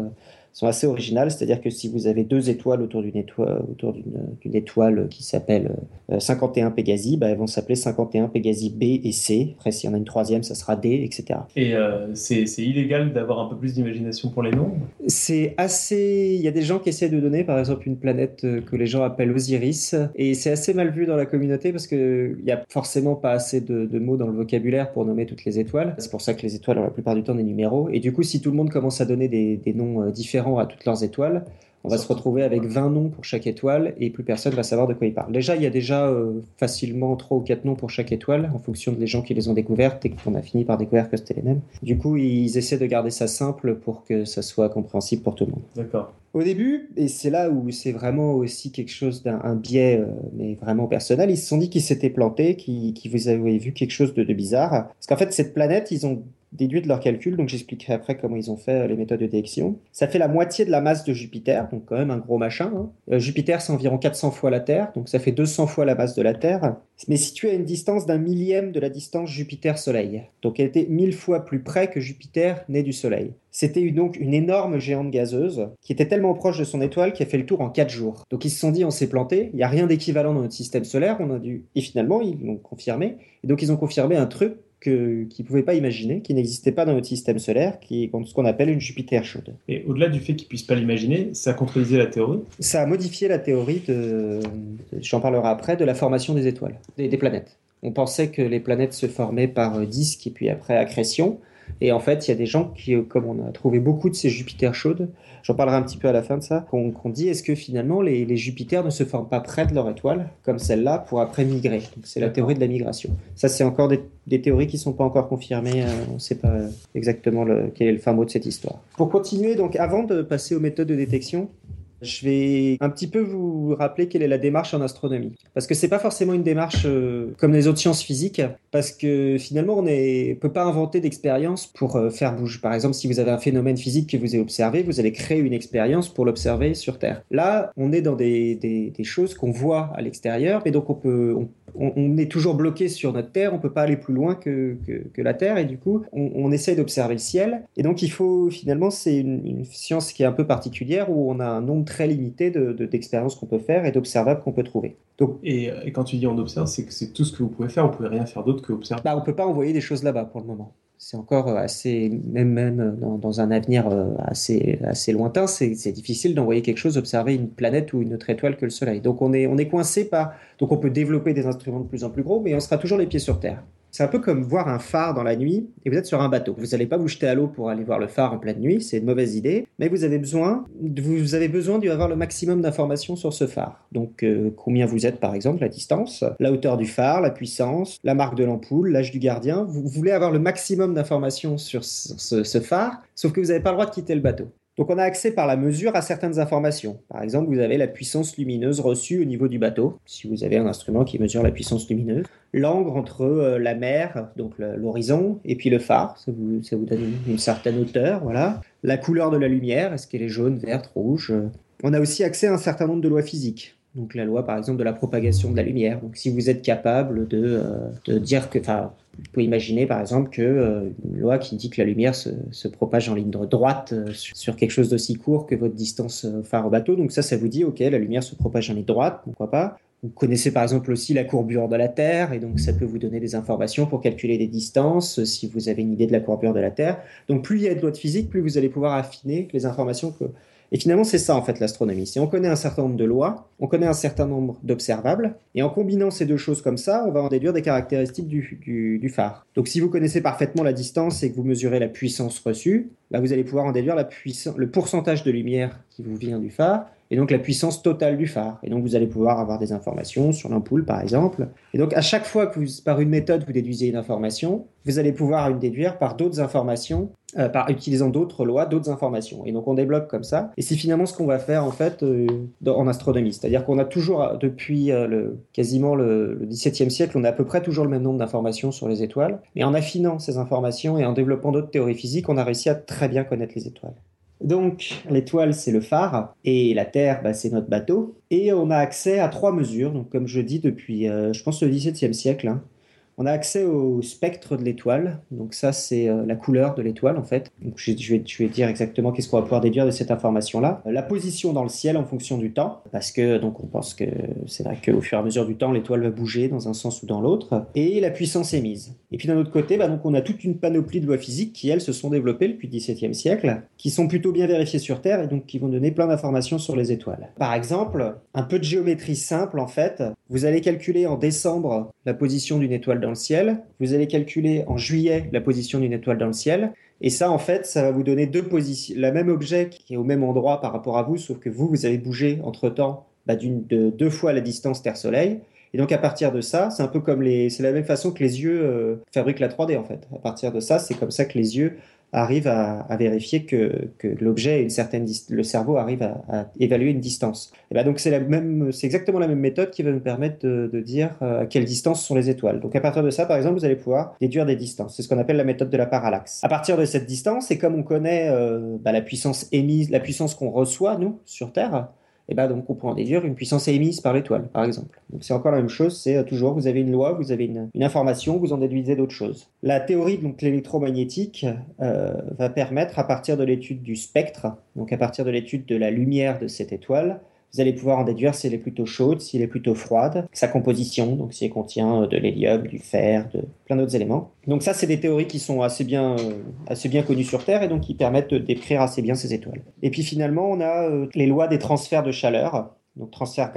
sont assez originales, c'est-à-dire que si vous avez deux étoiles autour d'une étoile, autour d'une étoile qui s'appelle 51 euh, Pégasi, bah, elles vont s'appeler 51 Pégasi B et C. Après, s'il y en a une troisième, ça sera D, etc. Et euh, c'est illégal d'avoir un peu plus d'imagination pour les noms C'est assez. Il y a des gens qui essaient de donner, par exemple, une planète euh, que les gens appellent Osiris, et c'est assez mal vu dans la communauté parce qu'il n'y a forcément pas assez de, de, mots dans le vocabulaire pour nommer toutes les étoiles. C'est pour ça que les étoiles ont la plupart du temps des numéros. Et du coup, si tout le monde commence à donner des, des noms différents à toutes leurs étoiles, on va se retrouver avec 20 noms pour chaque étoile et plus personne va savoir de quoi il parle. Déjà, il y a déjà euh, facilement 3 ou 4 noms pour chaque étoile en fonction des gens qui les ont découvertes et qu'on a fini par découvrir que c'était les mêmes. Du coup, ils essaient de garder ça simple pour que ça soit compréhensible pour tout le monde. D'accord. Au début, et c'est là où c'est vraiment aussi quelque chose d'un biais, euh, mais vraiment personnel, ils se sont dit qu'ils s'étaient plantés, qu'ils vous avaient vu quelque chose de, de bizarre. Parce qu'en fait, cette planète, ils ont déduit de leurs calculs, donc j'expliquerai après comment ils ont fait euh, les méthodes de détection. Ça fait la moitié de la masse de Jupiter, donc quand même un gros machin. Hein. Euh, Jupiter, c'est environ 400 fois la Terre, donc ça fait 200 fois la masse de la Terre, mais situé à une distance d'un millième de la distance Jupiter-Soleil. Donc elle était mille fois plus près que Jupiter né du Soleil. C'était donc une énorme géante gazeuse qui était tellement proche de son étoile a fait le tour en 4 jours. Donc ils se sont dit on s'est planté, il n'y a rien d'équivalent dans notre système solaire, on a dû... Et finalement ils l'ont confirmé. Et donc ils ont confirmé un truc qu'ils ne pouvaient pas imaginer, qui n'existait pas dans notre système solaire, qui est ce qu'on appelle une Jupiter chaude. Et au-delà du fait qu'ils ne puissent pas l'imaginer, ça a contredisait la théorie? Ça a modifié la théorie, de, j'en parlerai après, de la formation des étoiles, des, des, planètes. On pensait que les planètes se formaient par disques et puis après accrétion. Et en fait, il y a des gens qui, comme on a trouvé beaucoup de ces Jupiters chaudes, j'en parlerai un petit peu à la fin de ça, qu'on dit est-ce que finalement les, les, Jupiters ne se forment pas près de leur étoile, comme celle-là, pour après migrer? C'est la théorie de la migration. Ça, c'est encore des, des, théories qui ne sont pas encore confirmées. Euh, on ne sait pas exactement le, quel est le fin mot de cette histoire. Pour continuer, donc avant de passer aux méthodes de détection, je vais un petit peu vous rappeler quelle est la démarche en astronomie. Parce que c'est pas forcément une démarche euh, comme les autres sciences physiques, parce que finalement on ne peut pas inventer d'expérience pour euh, faire bouger. Par exemple, si vous avez un phénomène physique que vous avez observé, vous allez créer une expérience pour l'observer sur Terre. Là, on est dans des, choses qu'on voit à l'extérieur, et donc on peut, on, on, est toujours bloqué sur notre Terre, on peut pas aller plus loin que, que, que la Terre, et du coup, on, on essaie d'observer le ciel. Et donc il faut finalement, c'est une, une, science qui est un peu particulière où on a un nombre très limité d'expériences de, qu'on peut faire et d'observables qu'on peut trouver. Donc, et, et, quand tu dis on observe, c'est que c'est tout ce que vous pouvez faire, vous pouvez rien faire d'autre que observer. Bah, on peut pas envoyer des choses là-bas pour le moment. C'est encore assez, même, même dans, dans, un avenir euh, assez, assez lointain, c'est difficile d'envoyer quelque chose, observer une planète ou une autre étoile que le Soleil. Donc on est, on est coincé par. Donc on peut développer des instruments de plus en plus gros, mais on sera toujours les pieds sur Terre. C'est un peu comme voir un phare dans la nuit et vous êtes sur un bateau. Vous n'allez pas vous jeter à l'eau pour aller voir le phare en pleine nuit, c'est une mauvaise idée, mais vous avez besoin, vous avez besoin d'avoir le maximum d'informations sur ce phare. Donc euh, combien vous êtes par exemple, la distance, la hauteur du phare, la puissance, la marque de l'ampoule, l'âge du gardien. Vous voulez avoir le maximum d'informations sur ce, ce phare, sauf que vous n'avez pas le droit de quitter le bateau. Donc on a accès par la mesure à certaines informations. Par exemple, vous avez la puissance lumineuse reçue au niveau du bateau, si vous avez un instrument qui mesure la puissance lumineuse. L'angle entre euh, la mer, donc l'horizon, et puis le phare, ça vous, donne une, certaine hauteur, voilà. La couleur de la lumière, est-ce qu'elle est jaune, verte, rouge On a aussi accès à un certain nombre de lois physiques. Donc la loi, par exemple, de la propagation de la lumière. Donc si vous êtes capable de, euh, dire que, vous pouvez imaginer par exemple que euh, une loi qui dit que la lumière se, propage en ligne droite euh, sur, sur, quelque chose d'aussi court que votre distance euh, phare au bateau. Donc ça, ça vous dit, ok, la lumière se propage en ligne droite, pourquoi pas. Vous connaissez par exemple aussi la courbure de la Terre, et donc ça peut vous donner des informations pour calculer des distances, si vous avez une idée de la courbure de la Terre. Donc plus il y a de lois de physique, plus vous allez pouvoir affiner les informations que, et finalement, c'est ça en fait l'astronomie. Si on connaît un certain nombre de lois, on connaît un certain nombre d'observables, et en combinant ces deux choses comme ça, on va en déduire des caractéristiques du, phare. Donc si vous connaissez parfaitement la distance et que vous mesurez la puissance reçue, bah, vous allez pouvoir en déduire la le pourcentage de lumière qui vous vient du phare, et donc la puissance totale du phare. Et donc vous allez pouvoir avoir des informations sur l'ampoule par exemple. Et donc à chaque fois que vous, par une méthode, vous déduisez une information, vous allez pouvoir une déduire par d'autres informations, euh, par utilisant d'autres lois, d'autres informations. Et donc on débloque comme ça. Et c'est finalement ce qu'on va faire en fait euh, en astronomie. C'est-à-dire qu'on a toujours, depuis le, quasiment le, le XVIIe siècle, on a à peu près toujours le même nombre d'informations sur les étoiles. Mais en affinant ces informations et en développant d'autres théories physiques, on a réussi à très bien connaître les étoiles. Donc, l'étoile, c'est le phare, et la Terre, bah, c'est notre bateau. Et on a accès à trois mesures, donc comme je dis depuis, euh, je pense, le XVIIe siècle. Hein. On a accès au spectre de l'étoile. Donc ça, c'est euh, la couleur de l'étoile en fait. Je, vais, dire exactement qu'est-ce qu'on va pouvoir déduire de cette information-là. La position dans le ciel en fonction du temps, parce que donc on pense que c'est vrai qu'au fur et à mesure du temps, l'étoile va bouger dans un sens ou dans l'autre. Et la puissance émise. Et puis d'un autre côté, bah, donc on a toute une panoplie de lois physiques qui elles se sont développées depuis le XVIIe siècle, qui sont plutôt bien vérifiées sur Terre et donc qui vont donner plein d'informations sur les étoiles. Par exemple, un peu de géométrie simple en fait. Vous allez calculer en décembre la position d'une étoile le ciel, vous allez calculer en juillet la position d'une étoile dans le ciel, et ça, en fait, ça va vous donner deux positions, le même objet qui est au même endroit par rapport à vous, sauf que vous, vous avez bougé entre-temps bah, de deux fois la distance Terre-Soleil. Et donc à partir de ça, c'est un peu comme les, c'est la même façon que les yeux euh, fabriquent la 3D en fait. À partir de ça, c'est comme ça que les yeux arrive à, vérifier que, que l'objet une certaine le cerveau arrive à, évaluer une distance. Et ben donc c'est la même, c'est exactement la même méthode qui va nous permettre de, dire euh, à quelle distance sont les étoiles. Donc à partir de ça, par exemple, vous allez pouvoir déduire des distances. C'est ce qu'on appelle la méthode de la parallaxe. À partir de cette distance, et comme on connaît euh, bah, la puissance émise, la puissance qu'on reçoit nous sur Terre, et bah donc on peut en déduire une puissance émise par l'étoile, par exemple. C'est encore la même chose, c'est euh, toujours vous avez une loi, vous avez une, information, vous en déduisez d'autres choses. La théorie donc l'électromagnétique euh, va permettre à partir de l'étude du spectre, donc à partir de l'étude de la lumière de cette étoile, vous allez pouvoir en déduire si elle est plutôt chaude, si elle est plutôt froide, sa composition, donc si elle contient euh, de l'hélium, du fer, de plein d'autres éléments. Donc ça, c'est des théories qui sont assez bien, euh, assez bien connues sur Terre et donc qui permettent de décrire assez bien ces étoiles. Et puis finalement, on a euh, les lois des transferts de chaleur, donc transfert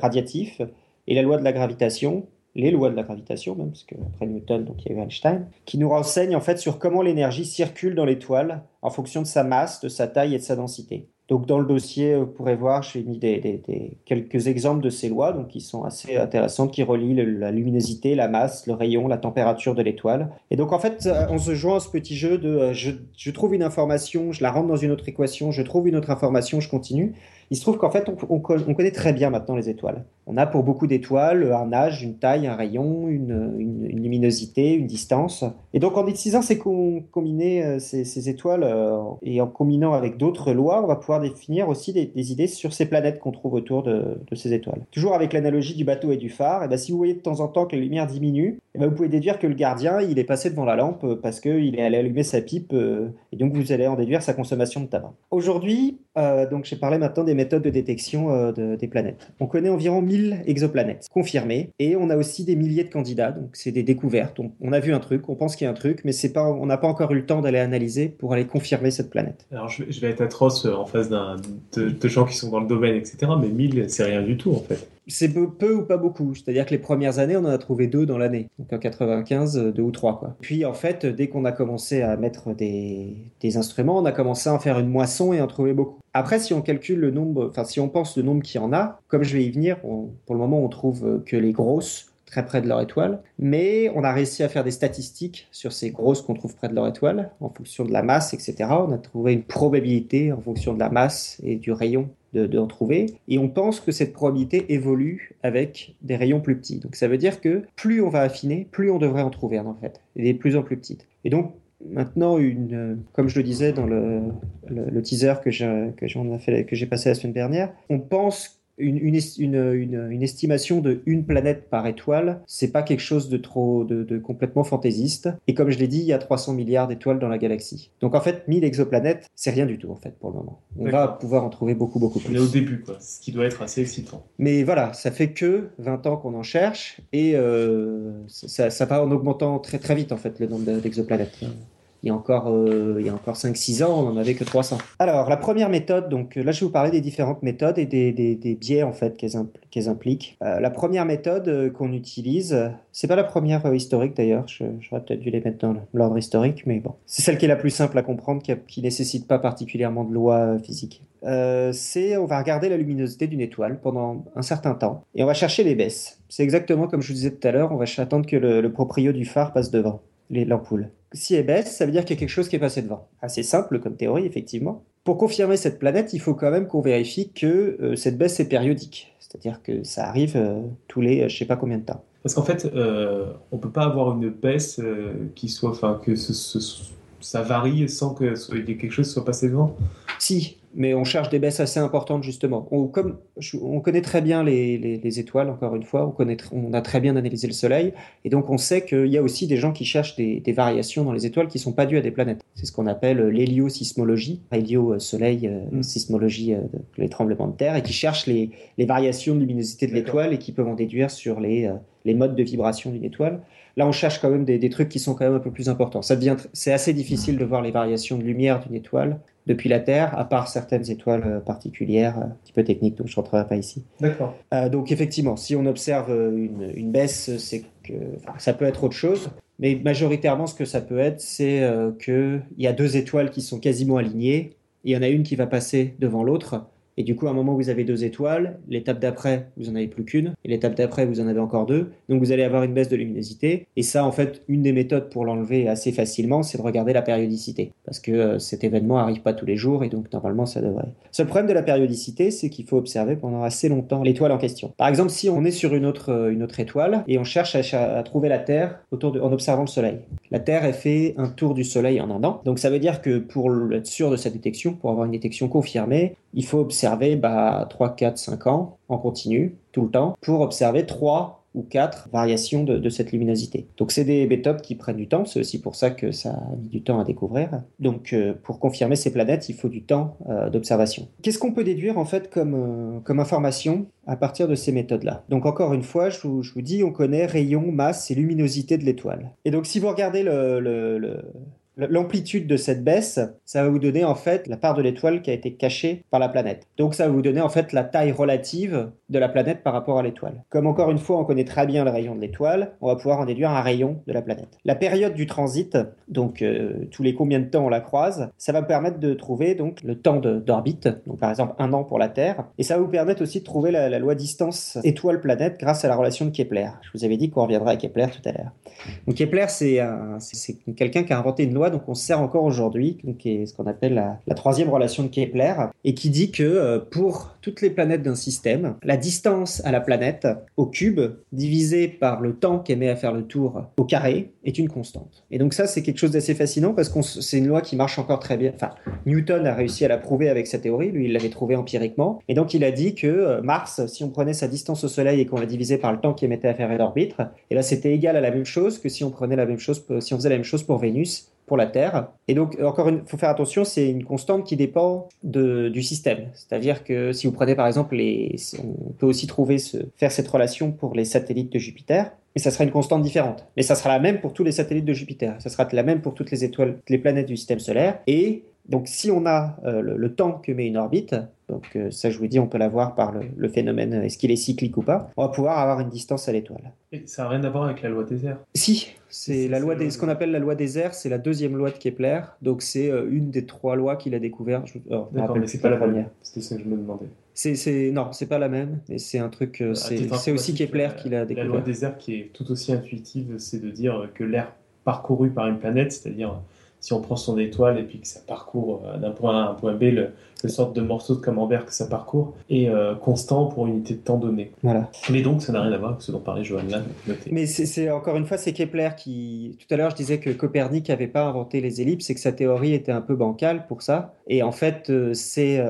radiatif, et la loi de la gravitation, les lois de la gravitation même, parce qu'après Newton, donc il y a eu Einstein, qui nous renseignent en fait sur comment l'énergie circule dans l'étoile en fonction de sa masse, de sa taille et de sa densité. Donc dans le dossier, vous pourrez voir, j'ai mis des, quelques exemples de ces lois, donc qui sont assez intéressantes, qui relient la luminosité, la masse, le rayon, la température de l'étoile. Et donc en fait, on se joint à ce petit jeu de euh, je, trouve une information, je la rentre dans une autre équation, je trouve une autre information, je continue. Il se trouve qu'en fait, on, connaît très bien maintenant les étoiles. On a pour beaucoup d'étoiles un âge, une taille, un rayon, une, luminosité, une distance. Et donc, en utilisant ces combiner euh, ces, étoiles euh, et en combinant avec d'autres lois, on va pouvoir définir aussi des, idées sur ces planètes qu'on trouve autour de, ces étoiles. Toujours avec l'analogie du bateau et du phare, et eh ben, si vous voyez de temps en temps que la lumière diminue, eh ben, vous pouvez déduire que le gardien, il est passé devant la lampe parce qu'il est allé allumer sa pipe euh, et donc vous allez en déduire sa consommation de tabac. Aujourd'hui, donc j'ai parlé maintenant des méthodes de détection euh, des planètes. On connaît environ 1000 exoplanètes confirmées et on a aussi des milliers de candidats, donc c'est des découvertes. On, a vu un truc, on pense qu'il y a un truc, mais pas, on n'a pas encore eu le temps d'aller analyser pour aller confirmer cette planète. Alors je, vais être atroce en face de, de, gens qui sont dans le domaine, etc. Mais 1000, c'est rien du tout en fait c'est peu, ou pas beaucoup. C'est-à-dire que les premières années, on en a trouvé deux dans l'année. Donc en 95, deux ou trois. Puis en fait, dès qu'on a commencé à mettre des, instruments, on a commencé à en faire une moisson et en trouver beaucoup. Après, si on calcule le nombre, enfin si on pense le nombre qu'il y en a, comme je vais y venir, pour le moment, on trouve que les grosses très près de leur étoile, mais on a réussi à faire des statistiques sur ces grosses qu'on trouve près de leur étoile, en fonction de la masse, etc. On a trouvé une probabilité en fonction de la masse et du rayon d'en trouver. Et on pense que cette probabilité évolue avec des rayons plus petits. Donc ça veut dire que plus on va affiner, plus on devrait en trouver en fait, et des plus en plus petites. Et donc maintenant, une, comme je le disais dans le, le, teaser que j'ai passé la semaine dernière, on pense une, une, une, estimation de une planète par étoile, c'est pas quelque chose de trop de, complètement fantaisiste. Et comme je l'ai dit, il y a 300 milliards d'étoiles dans la galaxie. Donc en fait, 1000 exoplanètes, c'est rien du tout en fait pour le moment. On va pouvoir en trouver beaucoup beaucoup plus. On est au début, quoi. Ce qui doit être assez excitant. Mais voilà, ça fait que 20 ans qu'on en cherche et euh, ça, va en augmentant très très vite en fait le nombre d'exoplanètes. Il y a encore, encore 5-6 ans, on n'en avait que 300. Alors, la première méthode, donc là, je vais vous parler des différentes méthodes et des, biais, en fait, qu'elles impliquent. la première méthode qu'on utilise, c'est pas la première historique d'ailleurs, j'aurais peut-être dû les mettre dans l'ordre historique, mais bon. C'est celle qui est la plus simple à comprendre, qui, qui nécessite pas particulièrement de loi physique. Euh, c'est on va regarder la luminosité d'une étoile pendant un certain temps et on va chercher les baisses. C'est exactement comme je vous disais tout à l'heure, on va attendre que le, proprio du phare passe devant l'ampoule. Si elle baisse, ça veut dire qu'il y a quelque chose qui est passé devant. Assez simple comme théorie, effectivement. Pour confirmer cette planète, il faut quand même qu'on vérifie que euh, cette baisse est périodique. C'est-à-dire que ça arrive euh, tous les je sais pas combien de temps. Parce qu'en fait, on peut pas avoir une baisse qui soit, enfin, que ça varie sans que quelque chose soit passé devant. Si, mais on cherche des baisses assez importantes justement. On, comme, on connaît très bien les, étoiles, encore une fois, on, connaît, on a très bien analysé le Soleil, et donc on sait qu'il y a aussi des gens qui cherchent des, variations dans les étoiles qui ne sont pas dues à des planètes. C'est ce qu'on appelle l'héliosismologie, hélio-soleil, euh, mm. sismologie, euh, les tremblements de terre, et qui cherchent les, variations de luminosité de l'étoile et qui peuvent en déduire sur les, euh, les modes de vibration d'une étoile. Là, on cherche quand même des, des, trucs qui sont quand même un peu plus importants. Ça devient, c'est assez difficile de voir les variations de lumière d'une étoile depuis la Terre, à part certaines étoiles euh, particulières, euh, un petit peu techniques, donc je ne rentrerai pas ici. D'accord. Euh, donc effectivement, si on observe une, baisse, c'est que ça peut être autre chose. Mais majoritairement, ce que ça peut être, c'est qu'il y a deux étoiles qui sont quasiment alignées. Il y en a une qui va passer devant l'autre. Et du coup, à un moment, vous avez deux étoiles. L'étape d'après, vous en avez plus qu'une. Et l'étape d'après, vous en avez encore deux. Donc, vous allez avoir une baisse de luminosité. Et ça, en fait, une des méthodes pour l'enlever assez facilement, c'est de regarder la périodicité. Parce que euh, cet événement arrive pas tous les jours. Et donc, normalement, ça devrait. Ce problème de la périodicité, c'est qu'il faut observer pendant assez longtemps l'étoile en question. Par exemple, si on est sur une autre, euh, étoile et on cherche à, trouver la Terre en observant le Soleil. La Terre, elle fait un tour du Soleil en un an. Donc, ça veut dire que pour être sûr de sa détection, pour avoir une détection confirmée, il faut observer bah, 3, 4, 5 ans en continu, tout le temps, pour observer 3 ou 4 variations de, cette luminosité. Donc c'est des méthodes qui prennent du temps, c'est aussi pour ça que ça a mis du temps à découvrir. Donc euh, pour confirmer ces planètes, il faut du temps euh, d'observation. Qu'est-ce qu'on peut déduire en fait comme, euh, comme information à partir de ces méthodes-là? Donc encore une fois, je vous, dis, on connaît rayon, masse et luminosité de l'étoile. Et donc si vous regardez le, le L'amplitude de cette baisse, ça va vous donner en fait la part de l'étoile qui a été cachée par la planète. Donc ça va vous donner en fait la taille relative de la planète par rapport à l'étoile. Comme encore une fois, on connaît très bien le rayon de l'étoile, on va pouvoir en déduire un rayon de la planète. La période du transit, donc euh, tous les combien de temps on la croise, ça va permettre de trouver donc le temps d'orbite, donc par exemple un an pour la Terre, et ça va vous permettre aussi de trouver la, loi distance étoile-planète grâce à la relation de Kepler. Je vous avais dit qu'on reviendra à Kepler tout à l'heure. Donc Kepler, c'est quelqu'un qui a inventé une loi donc on sert encore aujourd'hui, qui est ce qu'on appelle la, troisième relation de Kepler, et qui dit que euh, pour toutes les planètes d'un système, la distance à la planète au cube divisée par le temps qu'elle met à faire le tour au carré est une constante. Et donc ça, c'est quelque chose d'assez fascinant parce que c'est une loi qui marche encore très bien. Enfin, Newton a réussi à la prouver avec sa théorie, lui il l'avait trouvé empiriquement, et donc il a dit que euh, Mars, si on prenait sa distance au Soleil et qu'on la divisait par le temps qu'il mettait à faire l'orbite, et là c'était égal à la même chose que si on prenait la même chose, si on faisait la même chose pour Vénus, pour la Terre. Et donc, encore une, faut faire attention, c'est une constante qui dépend de, du système. C'est-à-dire que si vous prenez par exemple les, on peut aussi trouver ce, faire cette relation pour les satellites de Jupiter, mais ça sera une constante différente. Mais ça sera la même pour tous les satellites de Jupiter. Ça sera la même pour toutes les étoiles, les planètes du système solaire. Et donc, si on a euh, le, temps que met une orbite, donc euh, ça, je vous dis, on peut l'avoir par le, phénomène, est-ce qu'il est cyclique ou pas, on va pouvoir avoir une distance à l'étoile. Et ça n'a rien à voir avec la loi des airs Si, c'est la loi des, ce qu'on appelle la loi des airs, c'est la deuxième loi de Kepler, donc c'est euh, une des trois lois qu'il a découvert. D'accord, mais c'est pas, la première. C'était ce que je me demandais. C'est, c'est, non, c'est pas la même, mais c'est un truc, c'est, aussi Kepler qui l'a découvert. La loi des airs qui est tout aussi intuitive, c'est de dire que l'air parcouru par une planète, c'est-à-dire si on prend son étoile et puis que ça parcourt euh, d'un point A à un point B, le, le sorte de morceau de camembert que ça parcourt, est euh, constant pour une unité de temps donnée. Voilà. Mais donc, ça n'a rien à voir avec ce dont parlait Johann là. Mais c'est encore une fois, c'est Kepler qui. Tout à l'heure, je disais que Copernic n'avait pas inventé les ellipses et que sa théorie était un peu bancale pour ça. Et en fait, euh, c'est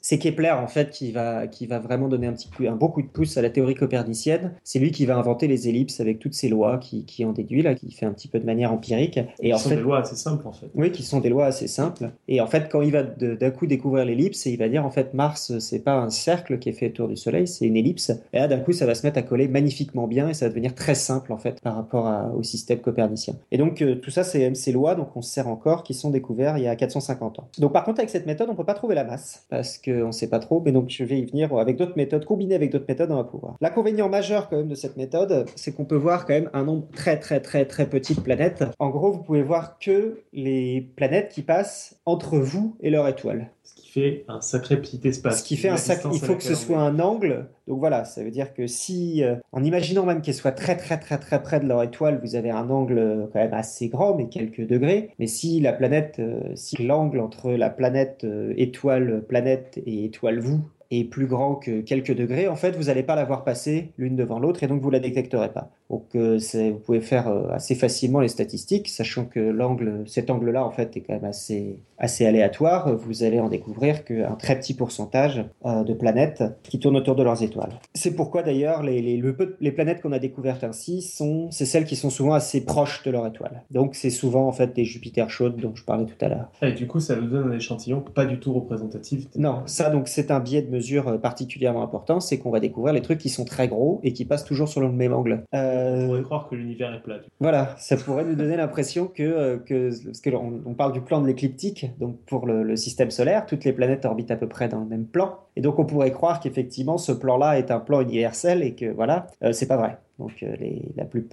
c'est Kepler en fait qui va qui va vraiment donner un petit coup, un beau coup de pouce à la théorie copernicienne. C'est lui qui va inventer les ellipses avec toutes ces lois qui, qui en déduit là, qui fait un petit peu de manière empirique. Et en sont fait, des lois assez simples en fait. Oui, qui sont des lois assez simples. Et en fait, quand il va d'un coup découvrir découvrir l'ellipse et il va dire en fait Mars, c'est pas un cercle qui est fait autour du Soleil, c'est une ellipse. Et là, d'un coup, ça va se mettre à coller magnifiquement bien et ça va devenir très simple en fait par rapport au système copernicien. Et donc euh, tout ça, c'est ces lois, donc on se sert encore, qui sont découvertes il y a 450 ans. Donc par contre, avec cette méthode, on peut pas trouver la masse parce qu'on sait pas trop. Mais donc je vais y venir avec d'autres méthodes, combinées avec d'autres méthodes, on va pouvoir. L'inconvénient majeur quand même de cette méthode, c'est qu'on peut voir quand même un nombre très très très très petit de planètes. En gros, vous pouvez voir que les planètes qui passent entre vous et leur étoile fait un sacré petit espace. Ce qui fait un sac... Il faut que ce soit un angle. Donc voilà, ça veut dire que si, euh, en imaginant même qu'elle soit très très très très près de leur étoile, vous avez un angle euh, quand même assez grand, mais quelques degrés. Mais si la planète, euh, si l'angle entre la planète étoile planète et étoile vous est plus grand que quelques degrés, en fait, vous n'allez pas la voir passer l'une devant l'autre et donc vous la détecterez pas. Donc euh, vous pouvez faire euh, assez facilement les statistiques, sachant que l'angle, cet angle-là, en fait, est quand même assez, assez aléatoire. Vous allez en découvrir qu'un très petit pourcentage euh, de planètes qui tournent autour de leurs étoiles. C'est pourquoi d'ailleurs les, les, les planètes qu'on a découvertes ainsi sont, c'est celles qui sont souvent assez proches de leur étoile. Donc c'est souvent en fait des Jupiter chaudes dont je parlais tout à l'heure. Et du coup, ça nous donne un échantillon pas du tout représentatif. Non, ça donc c'est un biais de mesure particulièrement important, c'est qu'on va découvrir les trucs qui sont très gros et qui passent toujours sur le même angle. On pourrait croire que l'univers est plat. Voilà, ça pourrait nous donner l'impression que, euh, que parce que on, parle du plan de l'écliptique, donc pour le, système solaire, toutes les planètes orbitent à peu près dans le même plan, et donc on pourrait croire qu'effectivement ce plan-là est un plan universel et que voilà, euh, c'est pas vrai. Donc euh, les, la, plus,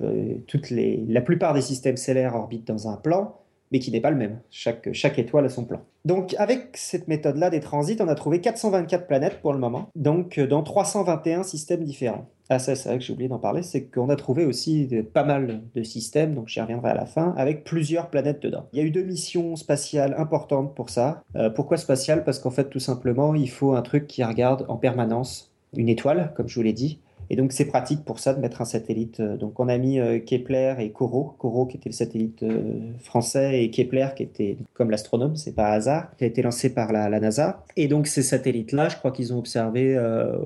toutes les, la plupart des systèmes solaires orbitent dans un plan, mais qui n'est pas le même. Chaque, étoile a son plan. Donc avec cette méthode-là des transits, on a trouvé 424 planètes pour le moment, donc dans 321 systèmes différents. Ah ça c'est vrai que j'ai oublié d'en parler, c'est qu'on a trouvé aussi pas mal de systèmes, donc j'y reviendrai à la fin, avec plusieurs planètes dedans. Il y a eu deux missions spatiales importantes pour ça. Euh, pourquoi spatiales? Parce qu'en fait tout simplement il faut un truc qui regarde en permanence une étoile, comme je vous l'ai dit, et donc c'est pratique pour ça de mettre un satellite. Euh, donc on a mis euh, Kepler et Corot, Corot qui était le satellite euh, français et Kepler qui était comme l'astronome, c'est pas hasard, qui a été lancé par la, NASA. Et donc ces satellites-là, je crois qu'ils ont observé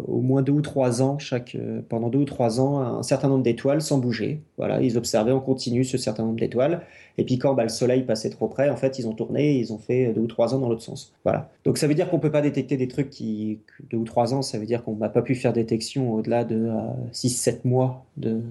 au moins deux ou trois ans chaque, pendant deux ou trois ans un certain nombre d'étoiles sans bouger. Voilà, ils observaient en continu ce certain nombre d'étoiles. Et puis quand bah, le Soleil passait trop près, en fait, ils ont tourné et ils ont fait deux ou trois ans dans l'autre sens. Voilà. Donc ça veut dire qu'on peut pas détecter des trucs qui deux ou trois ans, ça veut dire qu'on n'a pas pu faire détection au-delà de 6-7 mois de,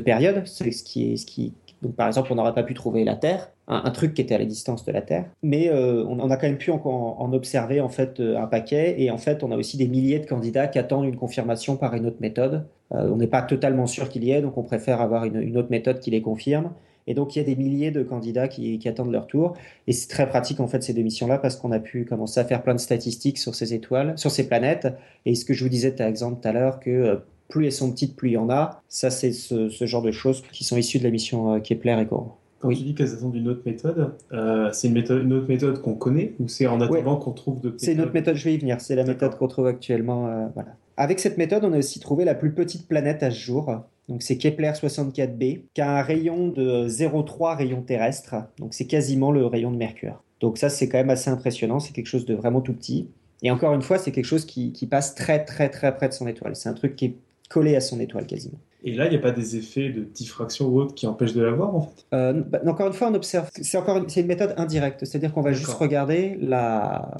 période. C'est ce qui est ce qui donc, par exemple, on n'aurait pas pu trouver la Terre, un, truc qui était à la distance de la Terre, mais euh, on, a quand même pu en, observer en fait euh, un paquet. Et en fait, on a aussi des milliers de candidats qui attendent une confirmation par une autre méthode. Euh, on n'est pas totalement sûr qu'il y ait, donc on préfère avoir une autre méthode qui les confirme. Et donc, il y a des milliers de candidats qui, attendent leur tour. Et c'est très pratique, en fait, ces deux missions-là, parce qu'on a pu commencer à faire plein de statistiques sur ces étoiles, sur ces planètes. Et ce que je vous disais, par exemple, tout à l'heure, que euh, plus elles sont petites, plus il y en a. Ça, c'est ce, genre de choses qui sont issues de la mission euh, Kepler et Corot. Quand tu dis qu'elles attendent une autre méthode, euh, c'est une, méthode, une autre méthode qu'on connaît ou c'est en attendant qu'on trouve d'autres C'est une autre méthode, je vais y venir. C'est la méthode qu'on trouve actuellement. voilà. Avec cette méthode, on a aussi trouvé la plus petite planète à ce jour. Donc c'est Kepler 64b, qui a un rayon de 0,3 rayon terrestre. Donc c'est quasiment le rayon de Mercure. Donc ça c'est quand même assez impressionnant, c'est quelque chose de vraiment tout petit. Et encore une fois, c'est quelque chose qui, passe très très très près de son étoile. C'est un truc qui est collé à son étoile quasiment. Et là, il n'y a pas des effets de diffraction ou autre qui empêchent de la voir en fait? Euh, bah, Encore une fois, on observe. C'est encore c'est une méthode indirecte, c'est-à-dire qu'on va juste regarder la,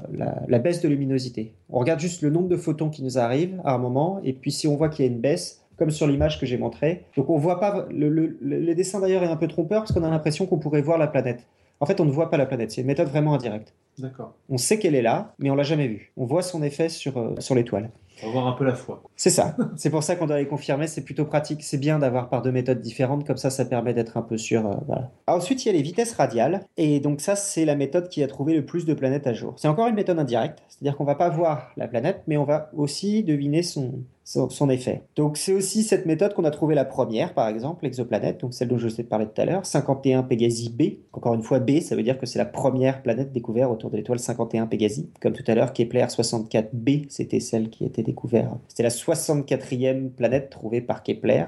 la, baisse de luminosité. On regarde juste le nombre de photons qui nous arrivent à un moment, et puis si on voit qu'il y a une baisse, comme sur l'image que j'ai montrée. Donc on voit pas le, le, dessin d'ailleurs est un peu trompeur parce qu'on a l'impression qu'on pourrait voir la planète. En fait, on ne voit pas la planète. C'est une méthode vraiment indirecte. D'accord. On sait qu'elle est là, mais on l'a jamais vue. On voit son effet sur, euh, sur l'étoile. On va voir un peu la foi. C'est ça. c'est pour ça qu'on doit les confirmer. C'est plutôt pratique. C'est bien d'avoir par deux méthodes différentes. Comme ça, ça permet d'être un peu sûr. Euh, voilà. ensuite, il y a les vitesses radiales. Et donc ça, c'est la méthode qui a trouvé le plus de planètes à jour. C'est encore une méthode indirecte. C'est-à-dire qu'on va pas voir la planète, mais on va aussi deviner son, son, effet. Donc c'est aussi cette méthode qu'on a trouvé la première, par exemple, l'exoplanète, donc celle dont je vous ai parlé tout à l'heure, 51 Pégasi B. Encore une fois, B, ça veut dire que c'est la première planète découverte autour de l'étoile 51 Pégasi. Comme tout à l'heure, Kepler 64b, c'était celle qui était découverte. C'était la 64e planète trouvée par Kepler,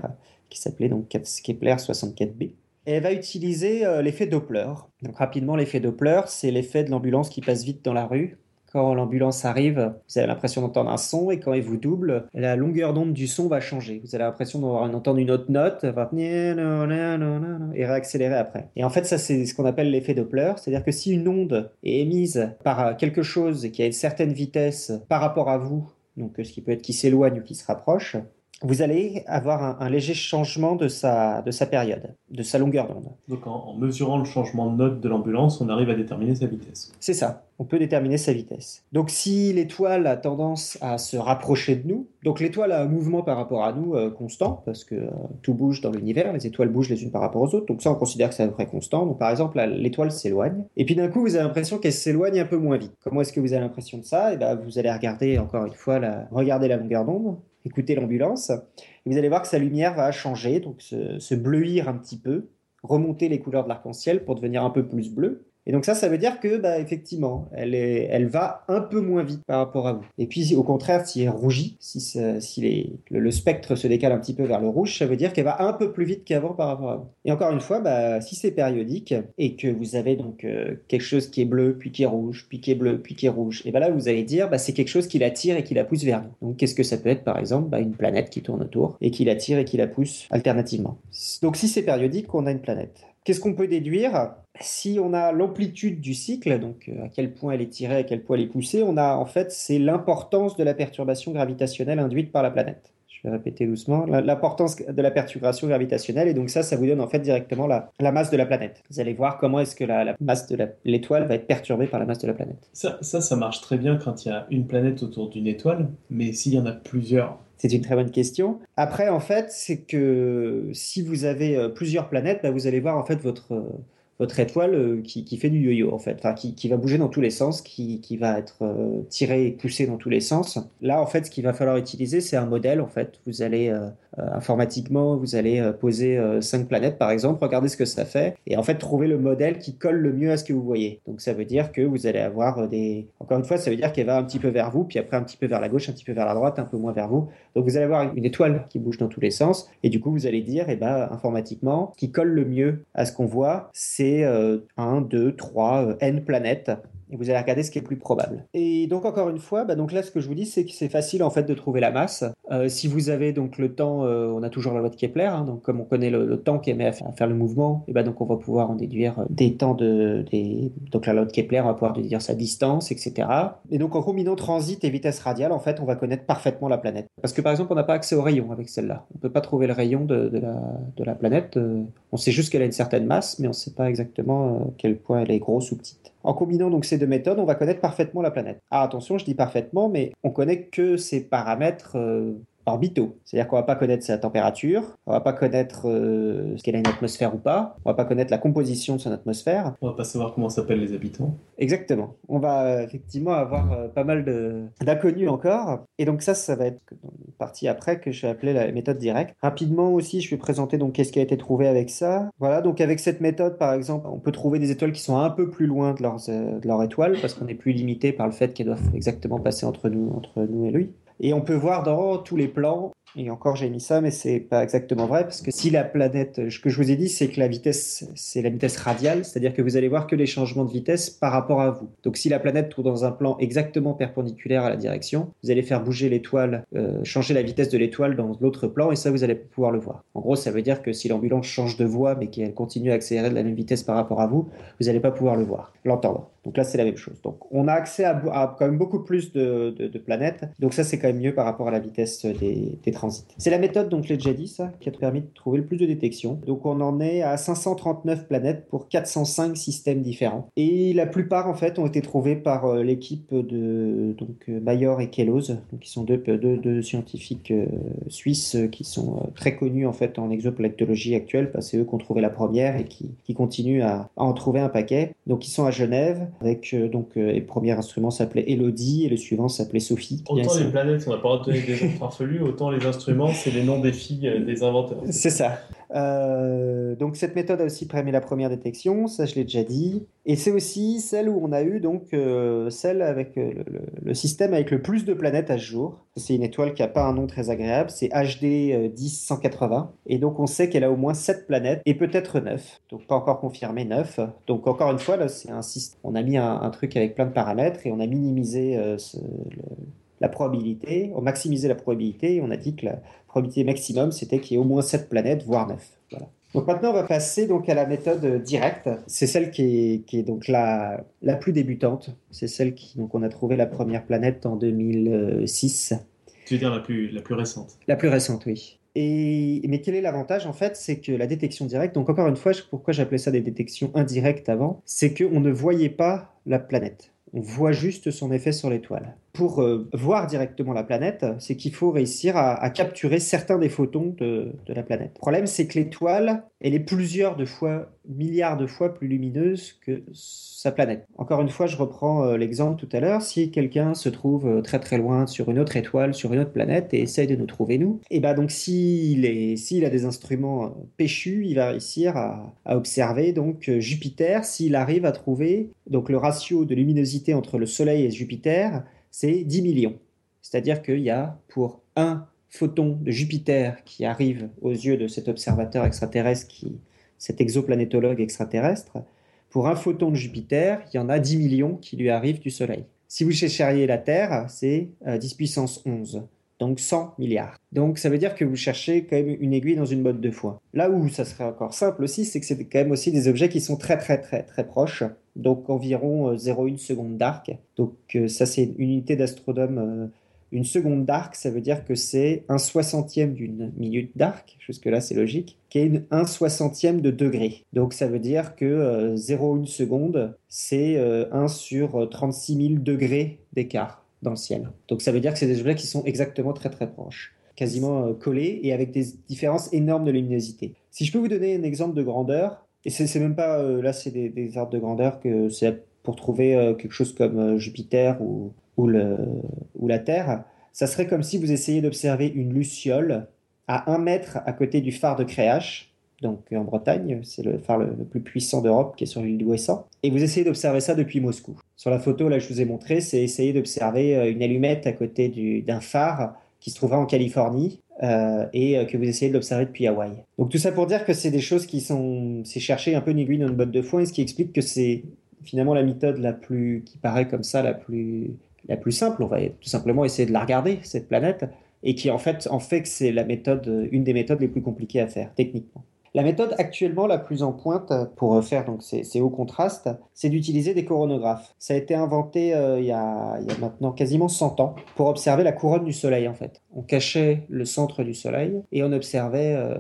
qui s'appelait donc Kepler 64b. Et elle va utiliser euh, l'effet Doppler. Donc rapidement, l'effet Doppler, c'est l'effet de l'ambulance qui passe vite dans la rue quand l'ambulance arrive, vous avez l'impression d'entendre un son et quand il vous double, la longueur d'onde du son va changer. Vous avez l'impression d'entendre une autre note, et réaccélérer après. Et en fait, ça c'est ce qu'on appelle l'effet Doppler, c'est-à-dire que si une onde est émise par quelque chose qui a une certaine vitesse par rapport à vous, donc ce qui peut être qui s'éloigne ou qui se rapproche, vous allez avoir un, léger changement de sa, de sa période, de sa longueur d'onde. Donc en, mesurant le changement de note de l'ambulance, on arrive à déterminer sa vitesse. C'est ça, on peut déterminer sa vitesse. Donc si l'étoile a tendance à se rapprocher de nous, donc l'étoile a un mouvement par rapport à nous euh, constant, parce que euh, tout bouge dans l'univers, les étoiles bougent les unes par rapport aux autres, donc ça on considère que c'est à peu près constant. Donc par exemple, l'étoile s'éloigne, et puis d'un coup vous avez l'impression qu'elle s'éloigne un peu moins vite. Comment est-ce que vous avez l'impression de ça? Et eh ben, Vous allez regarder encore une fois, la, regarder la longueur d'onde, écoutez l'ambulance, et vous allez voir que sa lumière va changer, donc se, bleuir un petit peu, remonter les couleurs de l'arc-en-ciel pour devenir un peu plus bleu. Et donc ça, ça veut dire que, bah, effectivement, elle, va un peu moins vite par rapport à vous. Et puis, au contraire, si elle rougit, si, si le, spectre se décale un petit peu vers le rouge, ça veut dire qu'elle va un peu plus vite qu'avant par rapport à vous. Et encore une fois, bah, si c'est périodique et que vous avez donc euh, quelque chose qui est bleu, puis qui est rouge, puis qui est bleu, puis qui est rouge, et bien là, vous allez dire, bah, c'est quelque chose qui l'attire et qui la pousse vers vous. Donc, qu'est-ce que ça peut être, par exemple bah, Une planète qui tourne autour et qui l'attire et qui la pousse alternativement? Donc, si c'est périodique, on a une planète. Qu'est-ce qu'on peut déduire Si on a l'amplitude du cycle, donc euh, à quel point elle est tirée, à quel point elle est poussée, on a en fait c'est l'importance de la perturbation gravitationnelle induite par la planète. Je vais répéter doucement l'importance de la perturbation gravitationnelle et donc ça, ça vous donne en fait directement la, masse de la planète. Vous allez voir comment est-ce que la, masse de l'étoile va être perturbée par la masse de la planète. Ça, ça, ça marche très bien quand il y a une planète autour d'une étoile, mais s'il y en a plusieurs, c'est une très bonne question. Après, en fait, c'est que si vous avez euh, plusieurs planètes, bah, vous allez voir en fait votre euh, votre étoile euh, qui, qui, fait du yo-yo en fait, enfin qui, qui, va bouger dans tous les sens, qui, qui va être euh, tiré et poussé dans tous les sens. Là en fait, ce qu'il va falloir utiliser, c'est un modèle en fait. Vous allez euh, informatiquement, vous allez poser cinq planètes par exemple, regardez ce que ça fait et en fait trouver le modèle qui colle le mieux à ce que vous voyez. Donc ça veut dire que vous allez avoir des, encore une fois, ça veut dire qu'elle va un petit peu vers vous, puis après un petit peu vers la gauche, un petit peu vers la droite, un peu moins vers vous. Donc vous allez avoir une étoile qui bouge dans tous les sens et du coup vous allez dire, et eh ben informatiquement, qui colle le mieux à ce qu'on voit, c'est 1, 2, 3, n planètes et vous allez regarder ce qui est le plus probable. Et donc encore une fois, bah donc là ce que je vous dis c'est que c'est facile en fait de trouver la masse. Euh, si vous avez donc le temps, euh, on a toujours la loi de Kepler, hein, donc comme on connaît le, temps qui met à faire, le mouvement, et bah donc on va pouvoir en déduire euh, des temps de donc la loi de Kepler, on va pouvoir déduire sa distance, etc. Et donc en combinant transit et vitesse radiale, en fait, on va connaître parfaitement la planète. Parce que par exemple, on n'a pas accès au rayon avec celle-là. On peut pas trouver le rayon de, la, de la planète. On sait juste qu'elle a une certaine masse, mais on ne sait pas exactement quel point elle est grosse ou petite. En combinant donc ces deux méthodes, on va connaître parfaitement la planète. Ah attention, je dis parfaitement, mais on connaît que ces paramètres euh, orbitaux. C'est-à-dire qu'on va pas connaître sa température, on va pas connaître euh, ce qu'elle a une atmosphère ou pas, on va pas connaître la composition de son atmosphère. On va pas savoir comment s'appellent les habitants. Exactement. On va euh, effectivement avoir euh, pas mal d'inconnus encore. Et donc ça, ça va être une partie après que je vais appeler la méthode directe. Rapidement aussi, je vais présenter donc qu'est-ce qui a été trouvé avec ça. Voilà, donc avec cette méthode, par exemple, on peut trouver des étoiles qui sont un peu plus loin de, de leur étoile parce qu'on est plus limité par le fait qu'elles doivent exactement passer entre nous, entre nous et lui. Et on peut voir dans tous les plans et encore, j'ai mis ça, mais c'est pas exactement vrai parce que si la planète, ce que je vous ai dit, c'est que la vitesse, c'est la vitesse radiale, c'est-à-dire que vous allez voir que les changements de vitesse par rapport à vous. Donc, si la planète trouve dans un plan exactement perpendiculaire à la direction, vous allez faire bouger l'étoile, euh, changer la vitesse de l'étoile dans l'autre plan, et ça, vous allez pouvoir le voir. En gros, ça veut dire que si l'ambulance change de voie, mais qu'elle continue à accélérer de la même vitesse par rapport à vous, vous n'allez pas pouvoir le voir, l'entendre. Donc là, c'est la même chose. Donc, on a accès à, quand même beaucoup plus de, planètes. Donc ça, c'est quand même mieux par rapport à la vitesse des, des c'est la méthode, donc je l'ai qui a permis de trouver le plus de détections. Donc on en est à 539 planètes pour 405 systèmes différents. Et la plupart, en fait, ont été trouvés par euh, l'équipe de donc, euh, Mayor et Kellos, qui sont deux, deux, scientifiques euh, suisses qui sont très connus en fait en exoplanétologie actuelle, parce que c'est eux qui ont trouvé la première et qui, qui continuent à, en trouver un paquet. Donc ils sont à Genève, avec donc le premier instrument s'appelait Elodie et le suivant s'appelait Sophie. Autant les planètes, on n'a pas retenu des noms farfelus, autant les instruments c'est les noms des filles euh, des inventeurs. C'est ça. Euh, donc cette méthode a aussi permis la première détection, ça je l'ai déjà dit. Et c'est aussi celle où on a eu donc euh, celle avec euh, le, système avec le plus de planètes à ce jour. C'est une étoile qui n'a pas un nom très agréable, c'est HD 10180. Et donc on sait qu'elle a au moins 7 planètes et peut-être 9. Donc pas encore confirmé 9. Donc encore une fois, là c'est un système. On a mis un, truc avec plein de paramètres et on a minimisé la probabilité, on maximisé la probabilité et on a dit que la probabilité maximum c'était qu'il y ait au moins 7 planètes, voire 9. Voilà. Donc maintenant, on va passer donc à la méthode directe. C'est celle qui est, donc la, la plus débutante. C'est celle qui donc on a trouvé la première planète en 2006. Tu veux dire la plus, la plus récente? La plus récente, oui. Et, mais quel est l'avantage en fait? C'est que la détection directe, donc encore une fois, pourquoi j'appelais ça des détections indirectes avant, c'est qu'on ne voyait pas la planète on voit juste son effet sur l'étoile. Pour euh, voir directement la planète, c'est qu'il faut réussir à, capturer certains des photons de, la planète. Le problème, c'est que l'étoile, elle est plusieurs de fois, milliards de fois plus lumineuse que sa planète. Encore une fois, je reprends euh, l'exemple tout à l'heure. Si quelqu'un se trouve euh, très très loin sur une autre étoile, sur une autre planète et essaye de nous trouver nous, et eh ben donc s'il a des instruments péchus, il va réussir à, observer donc Jupiter. S'il arrive à trouver donc le ratio de luminosité entre le Soleil et Jupiter, c'est 10 millions. C'est-à-dire qu'il y a pour un photon de Jupiter qui arrive aux yeux de cet observateur extraterrestre, qui, cet exoplanétologue extraterrestre, pour un photon de Jupiter, il y en a 10 millions qui lui arrivent du Soleil. Si vous chercheriez la Terre, c'est 10 euh, puissance 11, donc 100 milliards. Donc ça veut dire que vous cherchez quand même une aiguille dans une botte de foin. Là où ça serait encore simple aussi, c'est que c'est quand même aussi des objets qui sont très très très très proches, donc environ 0,1 euh, seconde d'arc. Donc euh, ça c'est une unité d'astronome une seconde d'arc, ça veut dire que c'est un soixantième d'une minute d'arc, jusque-là c'est logique, qui est un soixantième de degré. Donc ça veut dire que 0,1 euh, seconde, c'est 1 euh, sur 36 000 degrés d'écart dans le ciel. Donc ça veut dire que c'est des objets qui sont exactement très très proches quasiment euh, collés et avec des différences énormes de luminosité. Si je peux vous donner un exemple de grandeur, et c'est même pas, là c'est des, ordres de grandeur que c'est pour trouver quelque chose comme Jupiter ou, la Terre, ça serait comme si vous essayiez d'observer une luciole à un mètre à côté du phare de Créache, donc en Bretagne, c'est le phare le, plus puissant d'Europe qui est sur l'île d'Ouessant, et vous essayez d'observer ça depuis Moscou. Sur la photo, là, je vous ai montré, c'est essayer d'observer euh, une allumette à côté d'un phare qui se trouvera en Californie, euh, et euh, que vous essayez de l'observer depuis Hawaï. Donc tout ça pour dire que c'est des choses qui sont, c'est chercher un peu une aiguille dans une botte de foin, et ce qui explique que c'est finalement la méthode la plus, qui paraît comme ça, la plus la plus simple. On va tout simplement essayer de la regarder, cette planète, et qui en fait en fait que c'est la méthode, une des méthodes les plus compliquées à faire techniquement. La méthode actuellement la plus en pointe pour faire donc ces, hauts contrastes, c'est d'utiliser des coronographes. Ça a été inventé euh, il, y a, maintenant quasiment 100 ans pour observer la couronne du Soleil en fait. On cachait le centre du Soleil et on observait euh,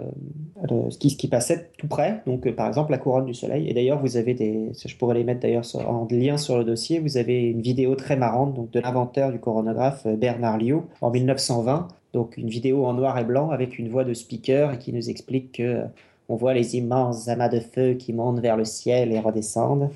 ce, qui, ce, passait tout près, donc euh, par exemple la couronne du Soleil. Et d'ailleurs vous avez des, je pourrais les mettre d'ailleurs en lien sur le dossier, vous avez une vidéo très marrante donc de l'inventeur du coronographe Bernard Liot en 1920 donc une vidéo en noir et blanc avec une voix de speaker qui nous explique que on voit les immenses amas de feu qui montent vers le ciel et redescendent.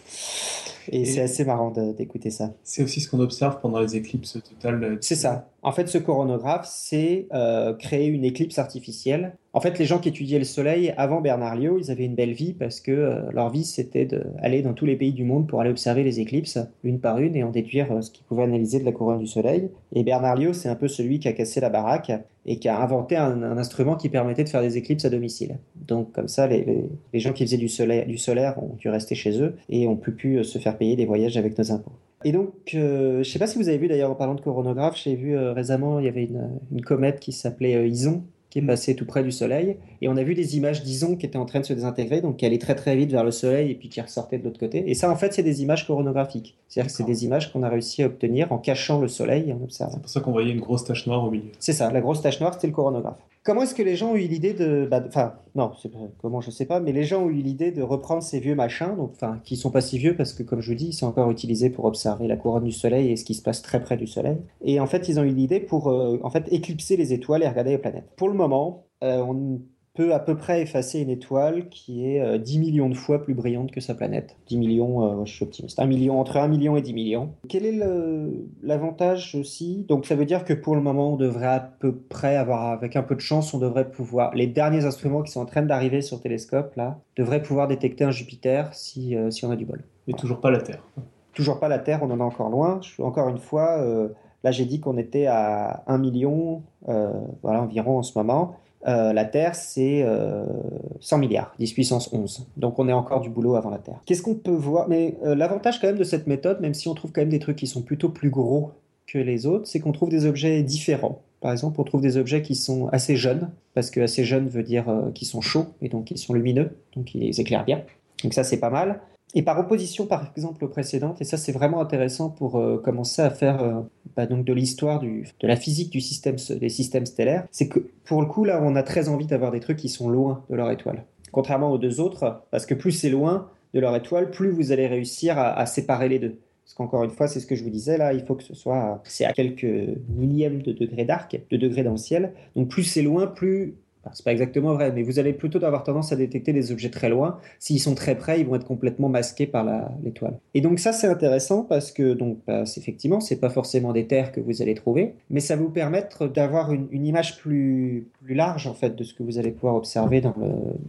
Et, c'est assez marrant d'écouter ça. C'est aussi ce qu'on observe pendant les éclipses totales. C'est ça. En fait, ce coronographe, c'est euh, créer une éclipse artificielle. En fait, les gens qui étudiaient le Soleil avant Bernard Liot, ils avaient une belle vie parce que euh, leur vie, c'était d'aller dans tous les pays du monde pour aller observer les éclipses, une par une, et en déduire euh, ce qu'ils pouvaient analyser de la couronne du Soleil. Et Bernard Liot, c'est un peu celui qui a cassé la baraque et qui a inventé un, instrument qui permettait de faire des éclipses à domicile. Donc, comme ça, les, les, gens qui faisaient du solaire, du solaire ont dû rester chez eux et ont pu, pu se faire payer des voyages avec nos impôts. Et donc, euh, je ne sais pas si vous avez vu d'ailleurs en parlant de coronographe, j'ai vu euh, récemment, il y avait une, une comète qui s'appelait euh, Ison, qui est mm. passée tout près du Soleil. Et on a vu des images d'Ison qui étaient en train de se désintégrer, donc qui allaient très très vite vers le Soleil et puis qui ressortaient de l'autre côté. Et ça, en fait, c'est des images coronographiques. C'est-à-dire que c'est des images qu'on a réussi à obtenir en cachant le Soleil et en observant. C'est pour ça qu'on voyait une grosse tache noire au milieu. C'est ça, la grosse tache noire, c'était le coronographe. Comment est-ce que les gens ont eu l'idée de. Bah, enfin, non, comment je sais pas, mais les gens ont eu l'idée de reprendre ces vieux machins, donc, qui sont pas si vieux parce que, comme je vous dis, sont encore utilisés pour observer la couronne du Soleil et ce qui se passe très près du Soleil. Et en fait, ils ont eu l'idée pour, euh, en fait, éclipser les étoiles et regarder les planètes. Pour le moment, euh, on peut à peu près effacer une étoile qui est 10 millions de fois plus brillante que sa planète. 10 millions, je suis optimiste, 1 million, entre 1 million et 10 millions. Quel est l'avantage aussi? Donc ça veut dire que pour le moment, on devrait à peu près avoir, avec un peu de chance, on devrait pouvoir, les derniers instruments qui sont en train d'arriver sur télescope, là, devraient pouvoir détecter un Jupiter si, si on a du bol. Mais toujours pas la Terre. Toujours pas la Terre, on en est encore loin. Encore une fois, Là, j'ai dit qu'on était à 1 million, euh, voilà, environ en ce moment. Euh, la Terre, c'est 100 euh, milliards, 10 puissance 11. Donc on est encore du boulot avant la Terre. Qu'est-ce qu'on peut voir? Mais l'avantage quand même de cette méthode, même si on trouve quand même des trucs qui sont plutôt plus gros que les autres, c'est qu'on trouve des objets différents. Par exemple, on trouve des objets qui sont assez jeunes, parce que assez jeunes veut dire qu'ils sont chauds et donc ils sont lumineux, donc ils éclairent bien. Donc ça, c'est pas mal. Et par opposition, par exemple, aux précédentes, et ça c'est vraiment intéressant pour euh, commencer à faire euh, bah, donc de l'histoire de la physique des systèmes stellaires, c'est que pour le coup là, on a très envie d'avoir des trucs qui sont loin de leur étoile. Contrairement aux deux autres, parce que plus c'est loin de leur étoile, plus vous allez réussir à, séparer les deux. Parce qu'encore une fois, c'est ce que je vous disais là, il faut que ce soit, c'est à quelques millièmes de degrés d'arc, de degrés dans le ciel. Donc plus c'est loin, plus c'est pas exactement vrai, mais vous allez plutôt avoir tendance à détecter des objets très loin. S'ils sont très près, ils vont être complètement masqués par l'étoile. Et donc ça, c'est intéressant parce que donc bah, effectivement, c'est pas forcément des terres que vous allez trouver, mais ça vous permettre d'avoir une, image plus, large en fait de ce que vous allez pouvoir observer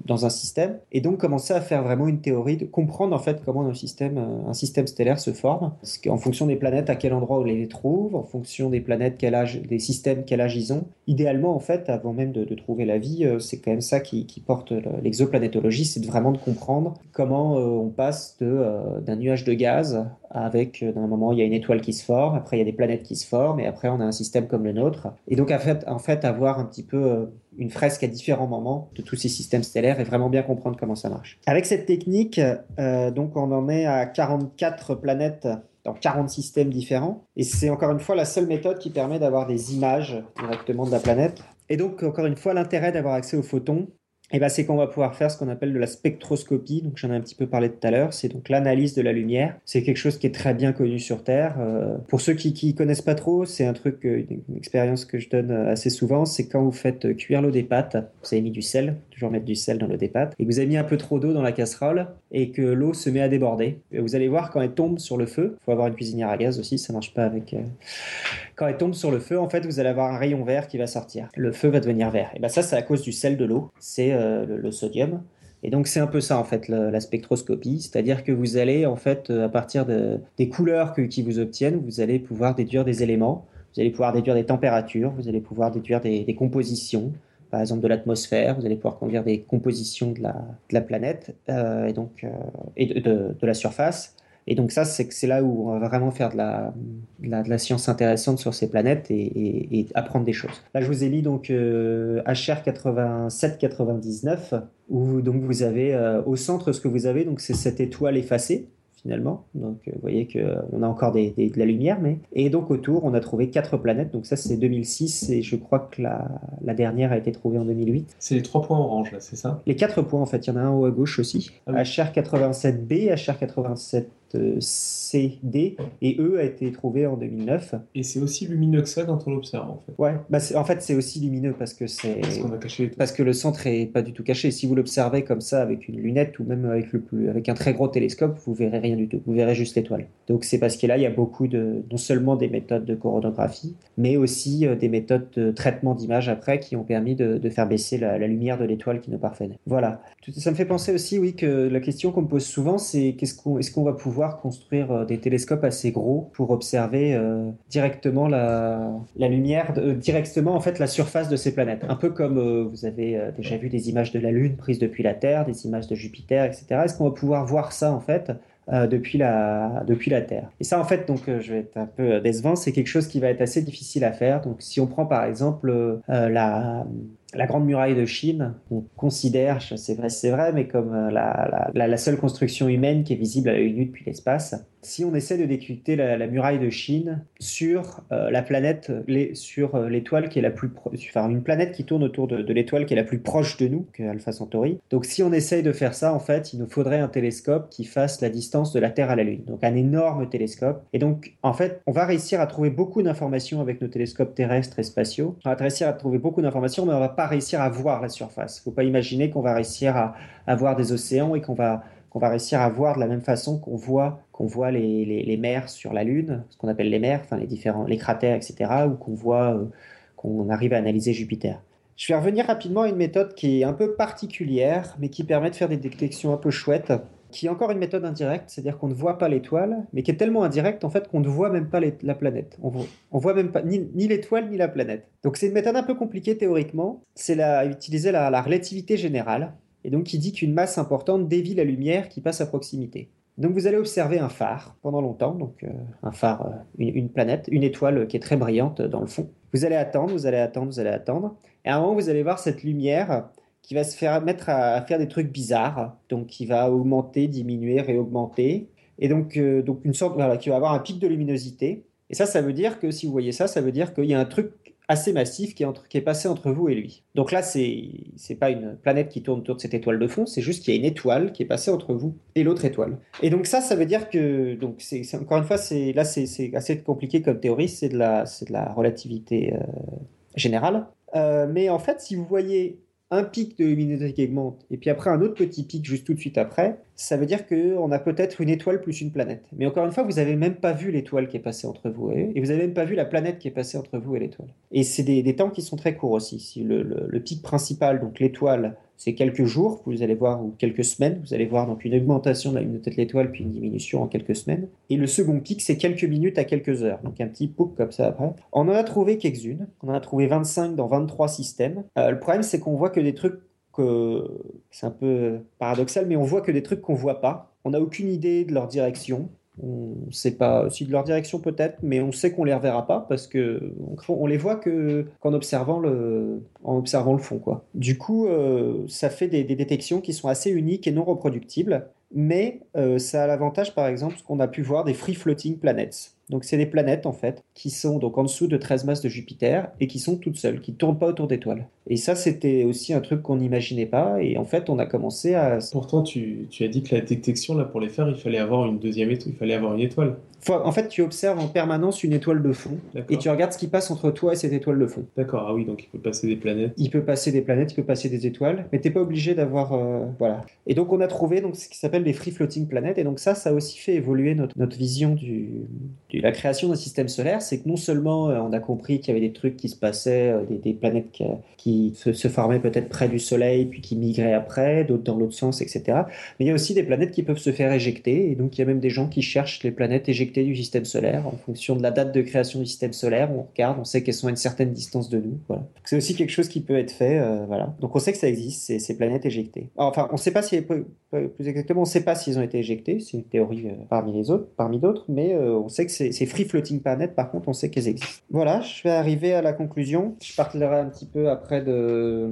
dans, un système, et donc commencer à faire vraiment une théorie, de comprendre en fait comment un système, un système stellaire se forme, en fonction des planètes, à quel endroit on les trouve, en fonction des planètes, quel âge, des systèmes, quel âge ils ont. Idéalement en fait, avant même de trouver la vie euh, c'est quand même ça qui, porte l'exoplanétologie, c'est vraiment de comprendre comment euh, on passe euh, d'un nuage de gaz avec, d'un moment, il y a une étoile qui se forme, après il y a des planètes qui se forment, et après on a un système comme le nôtre. Et donc en fait, en fait avoir un petit peu une fresque à différents moments de tous ces systèmes stellaires et vraiment bien comprendre comment ça marche. Avec cette technique, donc on en est à 44 planètes dans 40 systèmes différents. Et c'est encore une fois la seule méthode qui permet d'avoir des images directement de la planète. Et donc, encore une fois, l'intérêt d'avoir accès aux photons, eh ben, c'est qu'on va pouvoir faire ce qu'on appelle de la spectroscopie. Donc, j'en ai un petit peu parlé tout à l'heure. C'est donc l'analyse de la lumière. C'est quelque chose qui est très bien connu sur Terre. Euh, pour ceux qui, qui connaissent pas trop, c'est un truc, euh, une, expérience que je donne euh, assez souvent. C'est quand vous faites cuire l'eau des pâtes, vous avez mis du sel, toujours mettre du sel dans l'eau des et vous avez mis un peu trop d'eau dans la casserole et que l'eau se met à déborder. Et vous allez voir quand elle tombe sur le feu. Il faut avoir une cuisinière à gaz aussi, ça marche pas avec. Quand elle tombe sur le feu, en fait, vous allez avoir un rayon vert qui va sortir. Le feu va devenir vert. Et ben ça, c'est à cause du sel de l'eau. C'est euh, le, sodium. Et donc c'est un peu ça en fait la spectroscopie, c'est-à-dire que vous allez en fait euh, à partir des couleurs que, qui vous obtiennent, vous allez pouvoir déduire des éléments, vous allez pouvoir déduire des températures, vous allez pouvoir déduire des, compositions, par exemple de l'atmosphère, vous allez pouvoir conduire des compositions de la, planète euh, et donc et de, la surface. Et donc ça, c'est là où on va vraiment faire de la, de la, science intéressante sur ces planètes et, et, apprendre des choses. Là, je vous ai mis donc euh, HR 8799 où donc vous avez euh, au centre ce que vous avez donc c'est cette étoile effacée finalement. Donc euh, vous voyez qu'on euh, a encore des, de la lumière. Mais... Et donc autour, on a trouvé quatre planètes. Donc ça, c'est 2006 et je crois que la, la dernière a été trouvée en 2008. C'est les trois points orange, là, c'est ça? Les quatre points, en fait. Il y en a un haut à gauche aussi. HR87B, HR87 CD et E a été trouvé en 2009. Et c'est aussi lumineux que ça quand on l'observe en fait. Ouais, bah en fait c'est aussi lumineux parce que c'est parce, que le centre est pas du tout caché. Si vous l'observez comme ça avec une lunette ou même avec le plus avec un très gros télescope, vous verrez rien du tout. Vous verrez juste l'étoile. Donc c'est parce que là il y a beaucoup de non seulement des méthodes de coronographie, mais aussi euh, des méthodes de traitement d'image après qui ont permis de, de faire baisser la, lumière de l'étoile qui nous parvenait. Voilà. Ça me fait penser aussi oui que la question qu'on me pose souvent c'est qu'est-ce qu'on est-ce qu'on va pouvoir construire euh, des télescopes assez gros pour observer euh, directement la, lumière, euh, directement en fait la surface de ces planètes. Un peu comme vous avez déjà vu des images de la Lune prises depuis la Terre, des images de Jupiter, etc. Est-ce qu'on va pouvoir voir ça en fait depuis, la, depuis la Terre? Et ça, en fait, donc, je vais être un peu décevant, c'est quelque chose qui va être assez difficile à faire. Donc, si on prend par exemple la, la Grande Muraille de Chine, on considère, c'est vrai, c'est vrai, mais comme euh, la, la, seule construction humaine qui est visible à l'œil nu depuis l'espace. Si on essaie de décrypter la, muraille de Chine sur euh, la planète, sur euh, l'étoile qui est la plus, enfin une planète qui tourne autour de, l'étoile qui est la plus proche de nous, Alpha Centauri. Donc si on essaye de faire ça, en fait, il nous faudrait un télescope qui fasse la distance de la Terre à la Lune. Donc un énorme télescope. Et donc, en fait, on va réussir à trouver beaucoup d'informations avec nos télescopes terrestres et spatiaux. On va réussir à trouver beaucoup d'informations, mais on va pas pas réussir à voir la surface. Il ne faut pas imaginer qu'on va réussir à, à voir des océans et qu'on va qu'on va réussir à voir de la même façon qu'on voit, qu'on voit les, les, mers sur la Lune, ce qu'on appelle les mers, enfin les différents, les cratères, etc., ou qu'on voit, euh, qu'on arrive à analyser Jupiter. Je vais revenir rapidement à une méthode qui est un peu particulière, mais qui permet de faire des détections un peu chouettes, qui est encore une méthode indirecte, c'est-à-dire qu'on ne voit pas l'étoile, mais qui est tellement indirecte en fait qu'on ne voit même pas la planète. On voit, voit même pas ni, l'étoile ni la planète. Donc c'est une méthode un peu compliquée théoriquement. C'est la, utiliser la relativité générale et donc qui dit qu'une masse importante dévie la lumière qui passe à proximité. Donc vous allez observer un phare pendant longtemps, donc euh, un phare, euh, une, planète, une étoile qui est très brillante dans le fond. Vous allez attendre, vous allez attendre, vous allez attendre, et à un moment vous allez voir cette lumière qui va se faire mettre à, faire des trucs bizarres, donc qui va augmenter, diminuer, réaugmenter, et donc, euh, donc une sorte, voilà, qui va avoir un pic de luminosité. Et ça, ça veut dire que si vous voyez ça, ça veut dire qu'il y a un truc assez massif qui est, qui est passé entre vous et lui. Donc là, c'est n'est pas une planète qui tourne autour de cette étoile de fond, c'est juste qu'il y a une étoile qui est passée entre vous et l'autre étoile. Et donc ça, ça veut dire que donc encore une fois, là c'est assez compliqué comme théorie, c'est de la de la relativité euh, générale. Euh, mais en fait, si vous voyez un pic de luminosité qui augmente, et puis après un autre petit pic juste tout de suite après, ça veut dire qu'on a peut-être une étoile plus une planète. Mais encore une fois, vous n'avez même pas vu l'étoile qui est passée entre vous et, et vous n'avez même pas vu la planète qui est passée entre vous et l'étoile. Et c'est des, temps qui sont très courts aussi. Si le pic principal, donc l'étoile, c'est quelques jours, vous allez voir, ou quelques semaines, vous allez voir donc une augmentation de la luminosité de l'étoile, puis une diminution en quelques semaines. Et le second pic, c'est quelques minutes à quelques heures, donc un petit pouc comme ça après. On en a trouvé quelques-unes, on en a trouvé 25 dans 23 systèmes. Euh, le problème, c'est qu'on voit que des trucs que c'est un peu paradoxal, mais on voit que des trucs qu'on voit pas. On n'a aucune idée de leur direction. On ne sait pas si de leur direction peut-être, mais on sait qu'on les reverra pas parce que on, les voit que qu'en observant le en observant le fond quoi. Du coup, euh, ça fait des, détections qui sont assez uniques et non reproductibles, mais euh, ça a l'avantage par exemple qu'on a pu voir des free floating planets. Donc c'est des planètes en fait qui sont donc en dessous de 13 masses de Jupiter et qui sont toutes seules, qui ne tournent pas autour d'étoiles. Et ça c'était aussi un truc qu'on n'imaginait pas et en fait on a commencé à... Pourtant tu, tu, as dit que la détection là pour les faire il fallait avoir une deuxième étoile, il fallait avoir une étoile en fait, tu observes en permanence une étoile de fond et tu regardes ce qui passe entre toi et cette étoile de fond. D'accord, ah oui, donc il peut passer des planètes. Il peut passer des planètes, il peut passer des étoiles, mais tu n'es pas obligé d'avoir. Euh, voilà. Et donc, on a trouvé donc, ce qui s'appelle les free floating planètes, et donc ça, ça a aussi fait évoluer notre, notre vision du, la création d'un système solaire. C'est que non seulement euh, on a compris qu'il y avait des trucs qui se passaient, euh, des, planètes qui, se, formaient peut-être près du Soleil, puis qui migraient après, d'autres dans l'autre sens, etc. Mais il y a aussi des planètes qui peuvent se faire éjecter, et donc il y a même des gens qui cherchent les planètes éjectées du système solaire en fonction de la date de création du système solaire. On regarde, on sait qu'elles sont à une certaine distance de nous. C'est aussi quelque chose qui peut être fait. Euh, voilà. Donc on sait que ça existe, ces, ces planètes éjectées. Enfin, on ne sait pas si plus exactement, on ne sait pas s'ils ont été éjectés. C'est une théorie euh, parmi les autres, parmi d'autres, mais euh, on sait que ces, free floating planètes, par contre, on sait qu'elles existent. Voilà, je vais arriver à la conclusion. Je parlerai un petit peu après de,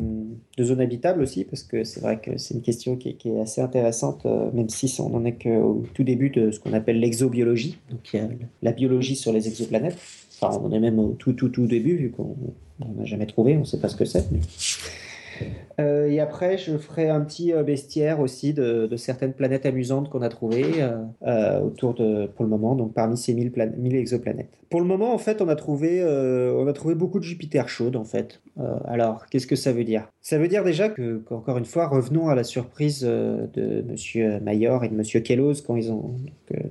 de zones habitables aussi, parce que c'est vrai que c'est une question qui est, assez intéressante, même si on n'en est qu'au tout début de ce qu'on appelle l'exobiologie. Donc la biologie sur les exoplanètes. Enfin, on en est même au tout, tout, tout début, vu qu'on n'a jamais trouvé, on ne sait pas ce que c'est. Euh, et après, je ferai un petit euh, bestiaire aussi de, certaines planètes amusantes qu'on a trouvées euh, autour de, pour le moment, donc parmi ces 1000, 1000 exoplanètes. Pour le moment, en fait, on a trouvé, on a trouvé beaucoup de Jupiter chaudes, en fait. alors, qu'est-ce que ça veut dire? Ça veut dire déjà que, encore une fois, revenons à la surprise de Monsieur Mayor et de Monsieur Kellos quand ils ont,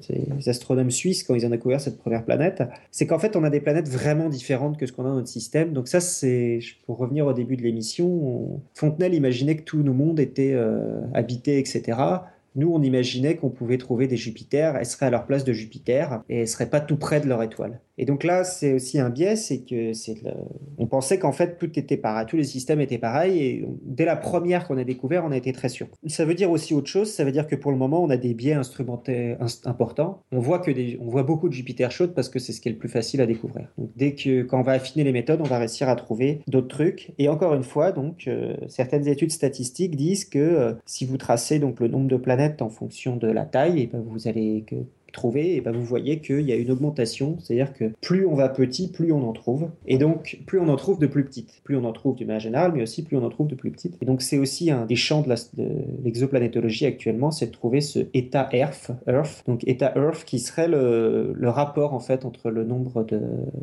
les astronomes suisses, quand ils ont découvert cette première planète. C'est qu'en fait, on a des planètes vraiment différentes que ce qu'on a dans notre système. Donc ça, c'est, pour revenir au début de l'émission, Fontenelle imaginait que tous nos mondes étaient euh, habités, etc. Nous, on imaginait qu'on pouvait trouver des Jupiters, elles seraient à leur place de Jupiter et elles seraient pas tout près de leur étoile. Et donc là, c'est aussi un biais, c'est que on pensait qu'en fait tout était pareil, tous les systèmes étaient pareils et dès la première qu'on a découvert, on a été très surpris. Ça veut dire aussi autre chose, ça veut dire que pour le moment, on a des biais instrumentaires importants. On voit que on voit beaucoup de Jupiter chaudes parce que c'est ce qui est le plus facile à découvrir. Donc dès que quand on va affiner les méthodes, on va réussir à trouver d'autres trucs. Et encore une fois, donc euh, certaines études statistiques disent que euh, si vous tracez donc le nombre de planètes en fonction de la taille, eh ben vous allez trouver, et ben vous voyez qu'il y a une augmentation, c'est-à-dire que plus on va petit, plus on en trouve, et donc plus on en trouve de plus petites. Plus on en trouve du manière générale, mais aussi plus on en trouve de plus petites. Et donc c'est aussi un des champs de l'exoplanétologie actuellement, c'est de trouver ce état Earth, Earth, donc état Earth qui serait le, le rapport en fait entre le nombre de,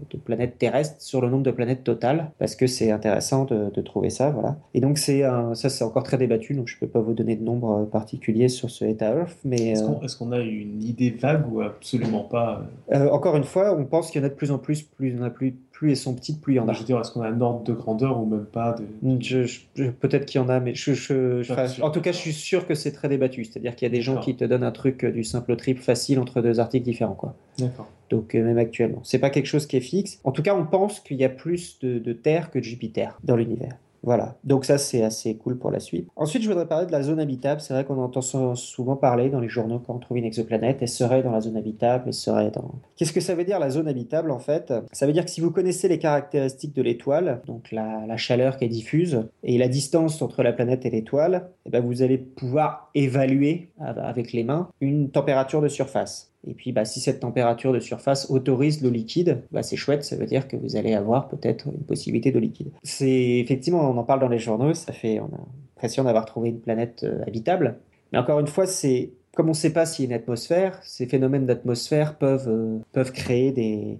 de, planètes terrestres sur le nombre de planètes totales, parce que c'est intéressant de, de, trouver ça, voilà. Et donc c'est ça c'est encore très débattu, donc je peux pas vous donner de nombre particulier sur ce état Earth, mais est-ce qu'on a une idée vague ou absolument pas euh, Encore une fois, on pense qu'il y en a de plus en plus, plus il y en a plus plus elles sont petites, plus il y en a. Je veux dire, est-ce qu'on a un ordre de grandeur ou même pas de... Peut-être qu'il y en a, mais je, je, en tout cas, je suis sûr que c'est très débattu. C'est-à-dire qu'il y a des gens qui te donnent un truc euh, du simple triple facile entre deux articles différents. Quoi. D'accord. Donc, euh, même actuellement. C'est pas quelque chose qui est fixe. En tout cas, on pense qu'il y a plus de, de Terre que de Jupiter dans l'univers. Voilà, donc ça c'est assez cool pour la suite. Ensuite, je voudrais parler de la zone habitable. C'est vrai qu'on entend souvent parler dans les journaux quand on trouve une exoplanète, elle serait dans la zone habitable, elle serait dans... Qu'est-ce que ça veut dire la zone habitable en fait? Ça veut dire que si vous connaissez les caractéristiques de l'étoile, donc la, chaleur qu'elle diffuse et la distance entre la planète et l'étoile, eh ben vous allez pouvoir évaluer avec les mains une température de surface. Et puis, bah, si cette température de surface autorise l'eau liquide, bah, c'est chouette, ça veut dire que vous allez avoir peut-être une possibilité d'eau liquide. C'est effectivement, on en parle dans les journaux, ça fait, on a l'impression d'avoir trouvé une planète euh, habitable. Mais encore une fois, c'est comme on ne sait pas s'il y a une atmosphère, ces phénomènes d'atmosphère peuvent, euh, créer des,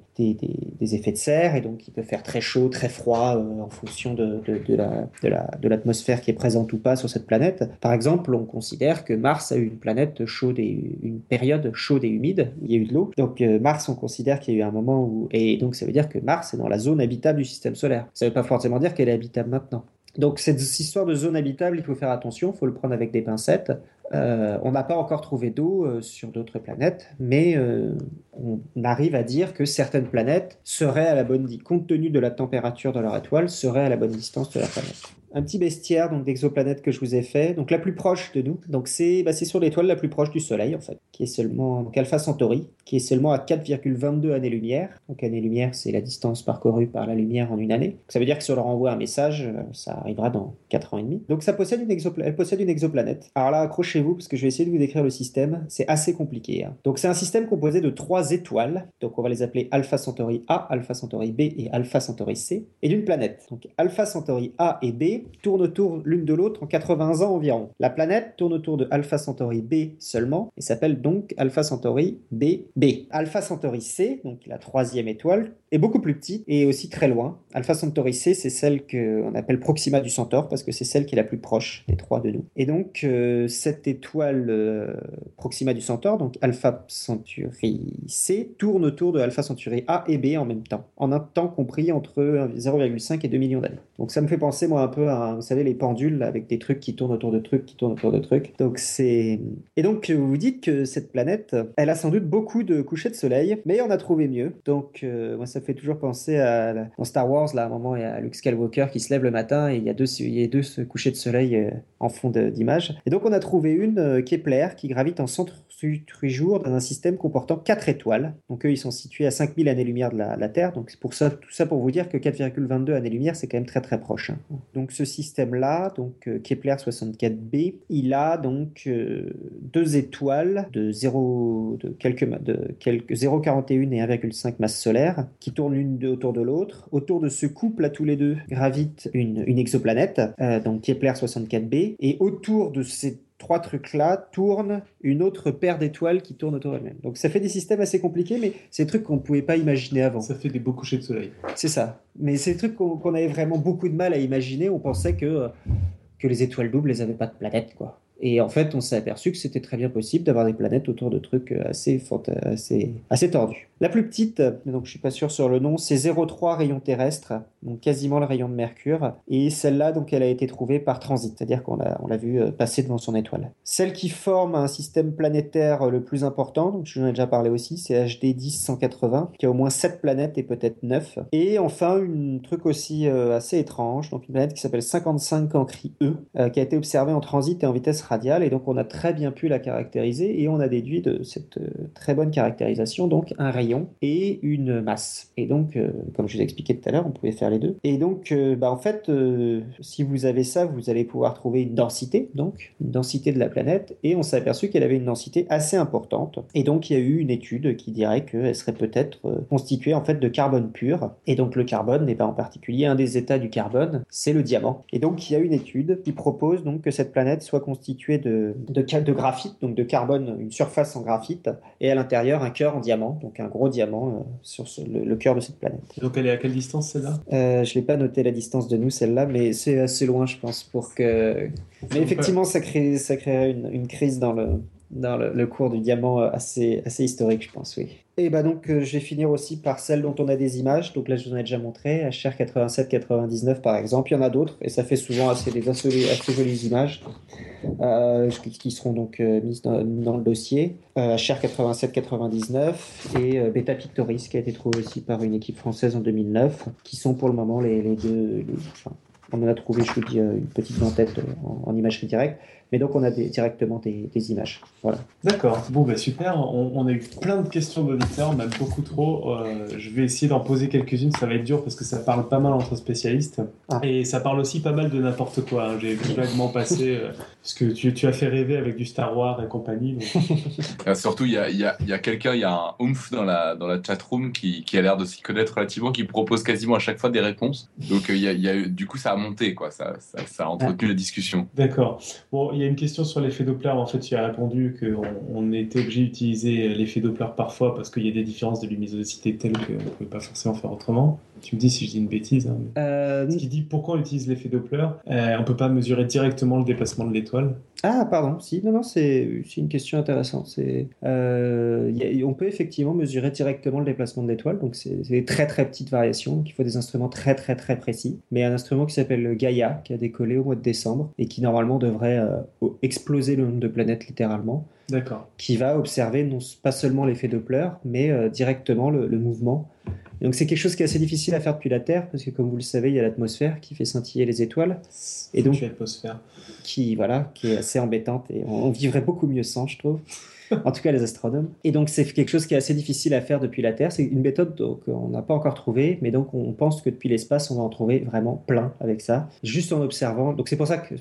effets de serre et donc il peut faire très chaud, très froid euh, en fonction de, l'atmosphère la, qui est présente ou pas sur cette planète. Par exemple, on considère que Mars a eu une planète chaude et une période chaude et humide où il y a eu de l'eau. Donc euh, Mars, on considère qu'il y a eu un moment où... Et donc ça veut dire que Mars est dans la zone habitable du système solaire. Ça ne veut pas forcément dire qu'elle est habitable maintenant. Donc cette histoire de zone habitable, il faut faire attention, il faut le prendre avec des pincettes. Euh, on n'a pas encore trouvé d'eau euh, sur d'autres planètes, mais euh, on arrive à dire que certaines planètes seraient à la bonne compte tenu de la température de leur étoile, seraient à la bonne distance de la planète un petit bestiaire donc d'exoplanètes que je vous ai fait. Donc la plus proche de nous, donc c'est bah, sur l'étoile la plus proche du Soleil en fait, qui est seulement donc Alpha Centauri, qui est seulement à 4,22 années-lumière. Donc année-lumière, c'est la distance parcourue par la lumière en une année. ça veut dire que si on leur envoie un message, euh, ça arrivera dans 4 ans et demi. Donc ça possède une elle possède une exoplanète. Alors là, accrochez-vous parce que je vais essayer de vous décrire le système. C'est assez compliqué. Hein. Donc c'est un système composé de trois étoiles. Donc on va les appeler Alpha Centauri A, Alpha Centauri B et Alpha Centauri C, et d'une planète. Donc Alpha Centauri A et B tournent autour l'une de l'autre en 80 ans environ. La planète tourne autour de Alpha Centauri B seulement et s'appelle donc Alpha Centauri B. Alpha Centauri C, donc la troisième étoile, est beaucoup plus petite et aussi très loin. Alpha Centauri C, c'est celle qu'on appelle Proxima du Centaure parce que c'est celle qui est la plus proche des trois de nous. Et donc, euh, cette étoile euh, Proxima du Centaure, donc Alpha Centauri C, tourne autour de Alpha Centauri A et B en même temps, en un temps compris entre 0,5 et 2 millions d'années. Donc, ça me fait penser, moi, un peu à, vous savez, les pendules avec des trucs qui tournent autour de trucs, qui tournent autour de trucs. Donc, c'est. Et donc, vous vous dites que cette planète, elle a sans doute beaucoup de couchers de soleil, mais on a trouvé mieux. Donc, euh, moi, ça ça fait toujours penser à dans Star Wars, là, à un moment, il y a Luke Skywalker qui se lève le matin et il y a deux, il y a deux couchers de soleil euh, en fond d'image. Et donc, on a trouvé une euh, Kepler qui gravite en centre jours dans un système comportant 4 étoiles. Donc eux, ils sont situés à 5000 années-lumière de la, Terre. Donc c'est pour ça, tout ça pour vous dire que 4,22 années-lumière, c'est quand même très très proche. Hein. Donc ce système-là, donc euh, Kepler 64b, il a donc deux étoiles de 0 de quelques de quelques 0,41 et 1,5 masse solaire qui tournent l'une autour de l'autre. Autour de ce couple, à tous les deux, gravite une, exoplanète, euh, donc Kepler 64b, et autour de ces trois trucs-là tourne une autre paire d'étoiles qui tourne autour d'elle-même. Donc ça fait des systèmes assez compliqués, mais c'est des trucs qu'on ne pouvait pas imaginer avant. Ça fait des beaux couchers de soleil. C'est ça. Mais c'est des trucs qu'on avait vraiment beaucoup de mal à imaginer. On pensait que, que les étoiles doubles, elles n'avaient pas de planète, quoi. Et en fait, on s'est aperçu que c'était très bien possible d'avoir des planètes autour de trucs assez, assez, assez tordus. La plus petite, donc je suis pas sûr sur le nom, c'est 0,3 rayons terrestres, donc quasiment le rayon de Mercure. Et celle-là, donc, elle a été trouvée par transit, c'est-à-dire qu'on l'a, on vu euh, passer devant son étoile. Celle qui forme un système planétaire le plus important, donc je vous en ai déjà parlé aussi, c'est HD 10180, qui a au moins 7 planètes et peut-être 9. Et enfin, un truc aussi euh, assez étrange, donc une planète qui s'appelle 55 Cancri E, euh, qui a été observée en transit et en vitesse radiale, et donc on a très bien pu la caractériser, et on a déduit de cette très bonne caractérisation, donc un rayon et une masse. Et donc, euh, comme je vous ai expliqué tout à l'heure, on pouvait faire les deux. Et donc, euh, bah, en fait, si vous avez ça, vous allez pouvoir trouver une densité, donc une densité de la planète. Et on s'est aperçu qu'elle avait une densité assez importante. Et donc, il y a eu une étude qui dirait qu'elle serait peut-être constituée en fait de carbone pur. Et donc, le carbone, et pas en particulier un des états du carbone, c'est le diamant. Et donc, il y a une étude qui propose donc que cette planète soit constituée de, de graphite, donc de carbone, une surface en graphite, et à l'intérieur un cœur en diamant, donc un gros diamant euh, sur le, cœur de cette planète. Donc elle est à quelle distance celle-là? Euh, Je l'ai pas noté la distance de nous celle-là, mais c'est assez loin je pense pour que. Mais effectivement ça crée ça créerait une, une crise dans le dans le, cours du diamant euh, assez, assez historique, je pense, oui. Et bah donc, euh, je vais finir aussi par celle dont on a des images. Donc là, je vous en ai déjà montré, HR 87-99 par exemple. Il y en a d'autres, et ça fait souvent assez, des assez, jolies images euh, qui, seront donc mises dans, le dossier. HR 87-99 et Beta Pictoris qui a été trouvé aussi par une équipe française en 2009, qui sont pour le moment les, deux. on en a trouvé, je vous dis, une petite en tête en imagerie directe. Mais donc, on a directement des, images. Voilà. D'accord. Bon, bah, super. On, a eu plein de questions d'auditeurs, même beaucoup trop. Euh, je vais essayer d'en poser quelques-unes. Ça va être dur parce que ça parle pas mal entre spécialistes. Ah. Et ça parle aussi pas mal de n'importe quoi. Hein. J'ai vaguement passé. Euh, parce que tu, tu, as fait rêver avec du Star Wars et compagnie. Ah, surtout, il y a, y a, y a quelqu'un, il y a un oomph dans la, dans la chatroom qui, qui a l'air de s'y connaître relativement, qui propose quasiment à chaque fois des réponses. Donc, euh, il y a, du coup, ça a monté. Quoi. Ça, ça, ça a entretenu la discussion. D'accord. Bon, il y a une question sur l'effet Doppler. En fait, tu as répondu qu'on on était obligé d'utiliser l'effet Doppler parfois parce qu'il y a des différences de luminosité telles qu'on ne pouvait pas forcément faire autrement. Tu me dis si je dis une bêtise. Hein, euh, Ce qui dit pourquoi on utilise l'effet Doppler. Euh, on ne peut pas mesurer directement le déplacement de l'étoile. Ah, pardon, si, non, non, c'est une question intéressante. C'est, euh, on peut effectivement mesurer directement le déplacement de l'étoile, donc c'est des très très petites variations, donc il faut des instruments très très très précis. Mais un instrument qui s'appelle Gaia, qui a décollé au mois de décembre, et qui normalement devrait euh, exploser le nombre de planètes littéralement, qui va observer non pas seulement l'effet Doppler, mais euh, directement le, le mouvement donc c'est quelque chose qui est assez difficile à faire depuis la Terre, parce que comme vous le savez, il y a l'atmosphère qui fait scintiller les étoiles. Et donc, l'atmosphère. Qui, voilà, qui est assez embêtante, et on vivrait beaucoup mieux sans, je trouve. en tout cas les astronomes. Et donc c'est quelque chose qui est assez difficile à faire depuis la Terre. C'est une méthode qu'on n'a pas encore trouvée, mais donc on pense que depuis l'espace, on va en trouver vraiment plein avec ça, juste en observant. Donc c'est pour ça que,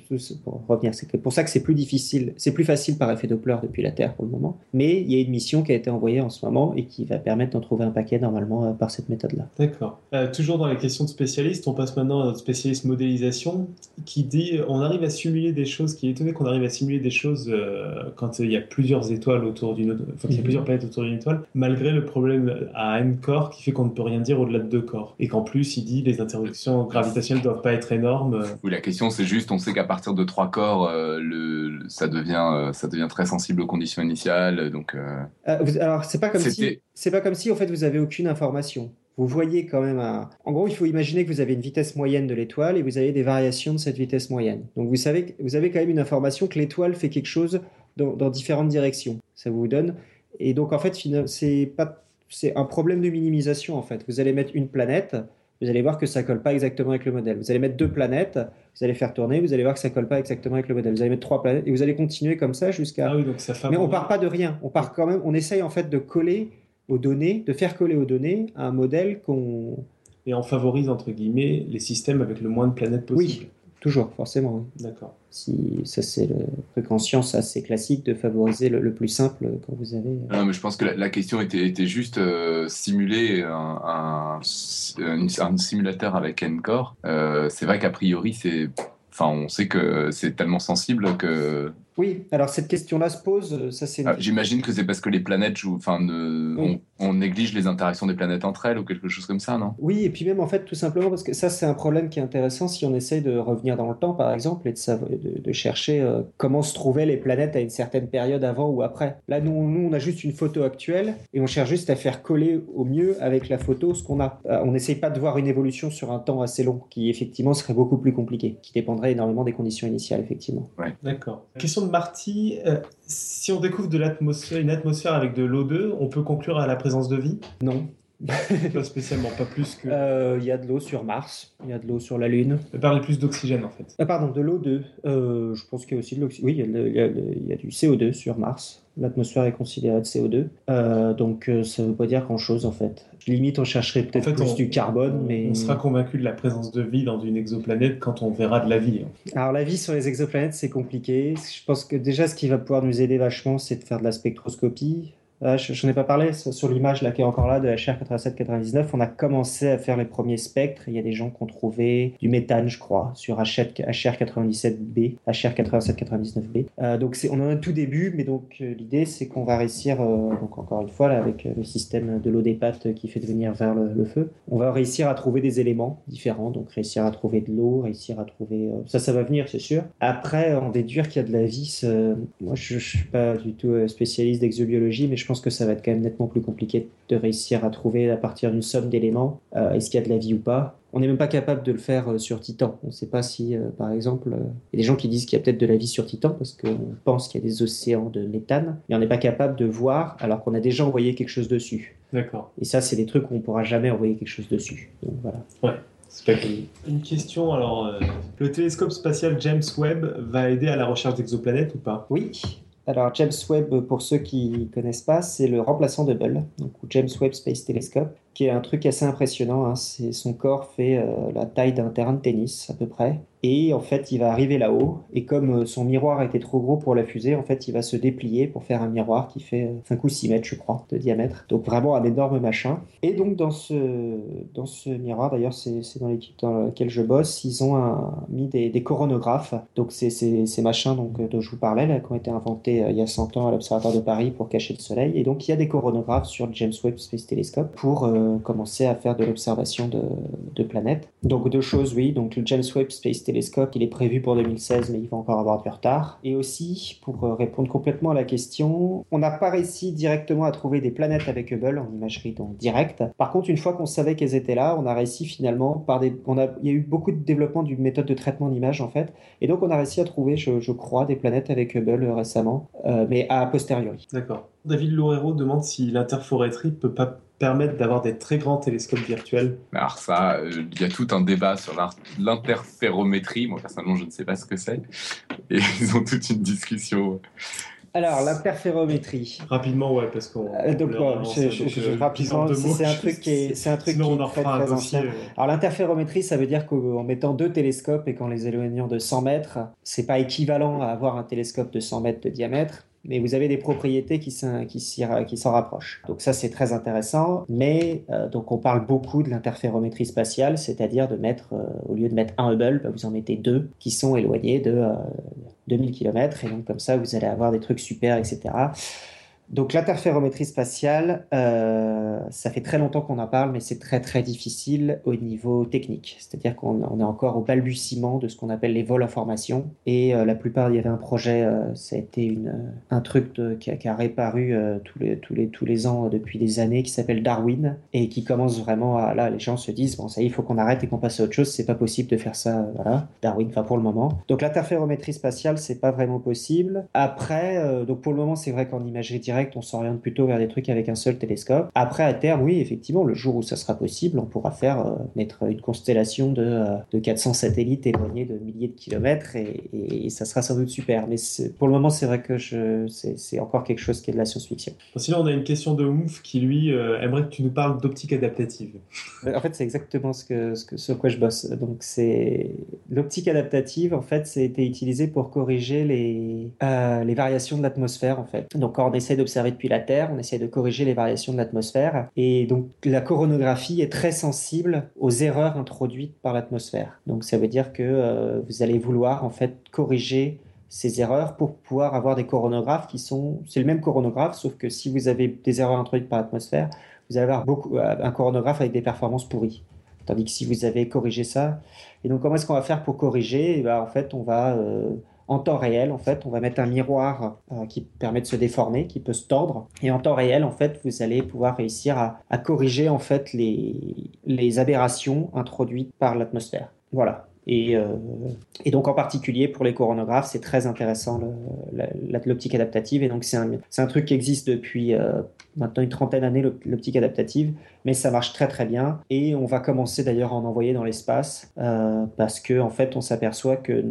pour revenir, c'est pour ça que c'est plus difficile, c'est plus facile par effet Doppler depuis la Terre pour le moment. Mais il y a une mission qui a été envoyée en ce moment et qui va permettre d'en trouver un paquet normalement euh, par cette méthode-là. D'accord. Euh, toujours dans les questions de spécialistes, on passe maintenant à notre spécialiste modélisation qui dit on arrive à simuler des choses, qui est étonné qu'on arrive à simuler des choses euh, quand il y a plusieurs étoiles autour d'une autre, enfin, il y a mhm. plusieurs planètes autour d'une étoile, malgré le problème à n corps qui fait qu'on ne peut rien dire au-delà de deux corps. Et qu'en plus, il dit les interactions gravitationnelles ne doivent pas être énormes. Oui, la question c'est juste, on sait qu'à partir de trois corps, euh, le, ça, devient, euh, ça devient très sensible aux conditions initiales. Donc, euh, alors, c'est pas comme si, c'est pas comme si en fait vous avez aucune information vous voyez quand même un... En gros, il faut imaginer que vous avez une vitesse moyenne de l'étoile et vous avez des variations de cette vitesse moyenne. Donc vous savez, vous avez quand même une information que l'étoile fait quelque chose dans, différentes directions. Ça vous donne. Et donc, en fait, c'est pas c'est un problème de minimisation en fait. Vous allez mettre une planète, vous allez voir que ça colle pas exactement avec le modèle. Vous allez mettre deux planètes, vous allez faire tourner, vous allez voir que ça colle pas exactement avec le modèle. Vous allez mettre trois planètes et vous allez continuer comme ça jusqu'à. Ah oui, donc ça Mais on part pas de rien. On part quand même. On essaye en fait de coller aux données, de faire coller aux données un modèle qu'on. Et on favorise entre guillemets les systèmes avec le moins de planètes possible. Oui, toujours, forcément. D'accord. Si, ça, c'est le truc en science assez classique de favoriser le, plus simple quand vous avez. Euh, non, mais je pense que la, question était, était juste euh, simuler un, un, simulateur avec Encore. Euh, c'est vrai qu'a priori, c'est. On sait que c'est tellement sensible que oui, alors cette question-là se pose. Ça, c'est. Ah, j'imagine que c'est parce que les planètes jouent. Enfin, on, néglige les interactions des planètes entre elles ou quelque chose comme ça, non? Oui, et puis même en fait, tout simplement parce que ça, c'est un problème qui est intéressant si on essaye de revenir dans le temps, par exemple, et de, de, chercher euh, comment se trouvaient les planètes à une certaine période avant ou après. Là, nous, nous, on a juste une photo actuelle et on cherche juste à faire coller au mieux avec la photo ce qu'on a. Euh, on n'essaye pas de voir une évolution sur un temps assez long, qui effectivement serait beaucoup plus compliqué, qui dépendrait énormément des conditions initiales, effectivement. Ouais. D'accord. Question Marty, euh, si on découvre de l'atmosphère, une atmosphère avec de l'O2, on peut conclure à la présence de vie? Non. pas spécialement, pas plus que. Il euh, y a de l'eau sur Mars, il y a de l'eau sur la Lune. Parlez plus d'oxygène en fait. Ah, pardon, de l'O2. Euh, je pense qu'il y a aussi de l'oxygène. Oui, il y, a, du CO2 sur Mars. L'atmosphère est considérée de CO2. donc ça ne veut pas dire grand-chose en fait. Limite, on chercherait peut-être plus du carbone, mais... On sera convaincu de la présence de vie dans une exoplanète quand on verra de la vie. Alors la vie sur les exoplanètes, c'est compliqué. Je pense que déjà, ce qui va pouvoir nous aider vachement, c'est de faire de la spectroscopie. Euh, je n'en ai pas parlé sur l'image là qui est encore là de HR 8799. On a commencé à faire les premiers spectres. Il y a des gens qui ont trouvé du méthane, je crois, sur HR 97B, HR 8799B. Euh, donc on en a tout début, mais donc euh, l'idée c'est qu'on va réussir, euh, donc encore une fois là, avec le système de l'eau des pâtes qui fait devenir vers le, le, feu, on va réussir à trouver des éléments différents. Donc réussir à trouver de l'eau, réussir à trouver ça, ça va venir, c'est sûr. Après, en déduire qu'il y a de la vie, moi je, je suis pas du tout spécialiste d'exobiologie, mais je pense que ça va être quand même nettement plus compliqué de réussir à trouver à partir d'une somme d'éléments euh, est-ce qu'il y a de la vie ou pas. On n'est même pas capable de le faire euh, sur Titan. On ne sait pas si, euh, par exemple, il y a des gens qui disent qu'il y a peut-être de la vie sur Titan parce qu'on pense qu'il y a des océans de méthane, mais on n'est pas capable de voir alors qu'on a déjà envoyé quelque chose dessus. D'accord. Et ça, c'est des trucs où on pourra jamais envoyer quelque chose dessus. Donc voilà. Ouais. Une question, alors, le télescope spatial James Webb va aider à la recherche d'exoplanètes ou pas? Oui, alors James Webb, pour ceux qui ne connaissent pas, c'est le remplaçant de Hubble, donc James Webb Space Telescope qui est un truc assez impressionnant. Hein. Son corps fait euh, la taille d'un terrain de tennis à peu près. Et en fait, il va arriver là-haut. Et comme euh, son miroir était trop gros pour la fusée, en fait, il va se déplier pour faire un miroir qui fait 5 euh, ou 6 mètres, je crois, de diamètre. Donc vraiment un énorme machin. Et donc dans ce, dans ce miroir, d'ailleurs, c'est, dans l'équipe dans laquelle je bosse, ils ont mis des, des, coronographes. Donc c'est ces machins donc, dont je vous parlais, qui ont été inventés il y a 100 ans à l'Observatoire de Paris pour cacher le soleil. Et donc il y a des coronographes sur le James Webb Space Telescope pour commencer à faire de l'observation de, planètes. Donc deux choses, oui. Donc le James Webb Space Il est prévu pour 2016, mais il va encore avoir du retard. Et aussi, pour euh, répondre complètement à la question, on n'a pas réussi directement à trouver des planètes avec Hubble en imagerie donc directe. Par contre, une fois qu'on savait qu'elles étaient là, on a réussi finalement par des, a, il y a eu beaucoup de développement d'une méthode de traitement d'image en fait, et donc on a réussi à trouver, je, crois, des planètes avec Hubble récemment, euh, mais à posteriori. D'accord. David Loureiro demande si l'interforêtrie peut pas permettre d'avoir des très grands télescopes virtuels Alors ça, euh, il y a tout un débat sur l'interférométrie. Moi, personnellement, je ne sais pas ce que c'est. Et ils ont toute une discussion. Alors, l'interférométrie. Rapidement, ouais, parce qu'on. Euh, donc, euh, rapidement, c'est un truc qui est, c'est un truc qui est très, très ancien. Alors, l'interférométrie, ça veut dire qu'en mettant deux télescopes et qu'en les éloignant de 100 mètres, c'est pas équivalent à avoir un télescope de 100 mètres de diamètre mais vous avez des propriétés qui s'en rapprochent. Donc ça, c'est très intéressant. Mais euh, donc on parle beaucoup de l'interférométrie spatiale, c'est-à-dire de mettre, euh, au lieu de mettre un Hubble, bah, vous en mettez deux qui sont éloignés de 2000 euh, km. Et donc comme ça, vous allez avoir des trucs super, etc. Donc l'interférométrie spatiale, euh, ça fait très longtemps qu'on en parle, mais c'est très très difficile au niveau technique. C'est-à-dire qu'on est encore au balbutiement de ce qu'on appelle les vols information. Et euh, la plupart, il y avait un projet, euh, ça a été un truc qui, a, qui, a, réparu tous, les, tous, les, tous les ans depuis des années, qui s'appelle Darwin, et qui commence vraiment à... Là, les gens se disent, bon, ça y est, il faut qu'on arrête et qu'on passe à autre chose, c'est pas possible de faire ça, voilà, Darwin, enfin pour le moment. Donc l'interférométrie spatiale, c'est pas vraiment possible. Après, donc pour le moment, c'est vrai qu'en imagerie directe, on s'oriente plutôt vers des trucs avec un seul télescope. Après, à terme, oui, effectivement, le jour où ça sera possible, on pourra faire euh, mettre une constellation de, euh, de 400 satellites éloignés de milliers de kilomètres et, ça sera sans doute super. Mais pour le moment, c'est vrai que c'est encore quelque chose qui est de la science-fiction. sinon, on a une question de Ouf qui, lui, euh, aimerait que tu nous parles d'optique adaptative. En fait, c'est exactement ce que, ce que, sur quoi je bosse. Donc, c'est l'optique adaptative, en fait, c'est été utilisé pour corriger les, les variations de l'atmosphère, en fait. Donc, quand on essaie depuis la Terre, on essaie de corriger les variations de l'atmosphère. Et donc la coronographie est très sensible aux erreurs introduites par l'atmosphère. Donc ça veut dire que euh, vous allez vouloir en fait corriger ces erreurs pour pouvoir avoir des coronographes qui sont... C'est le même coronographe, sauf que si vous avez des erreurs introduites par l'atmosphère, vous allez avoir beaucoup, euh, un coronographe avec des performances pourries. Tandis que si vous avez corrigé ça... Et donc comment est-ce qu'on va faire pour corriger? Eh ben, En fait, on va... Euh, en temps réel, en fait, on va mettre un miroir euh, qui permet de se déformer, qui peut se tordre. Et en temps réel, en fait, vous allez pouvoir réussir à, corriger, en fait, les, aberrations introduites par l'atmosphère. Voilà. Et, et donc en particulier pour les coronographes, c'est très intéressant l'optique adaptative. Et donc c'est un, un, truc qui existe depuis maintenant une trentaine d'années, l'optique adaptative, mais ça marche très très bien. Et on va commencer d'ailleurs à en envoyer dans l'espace euh, parce que en fait, on s'aperçoit que euh,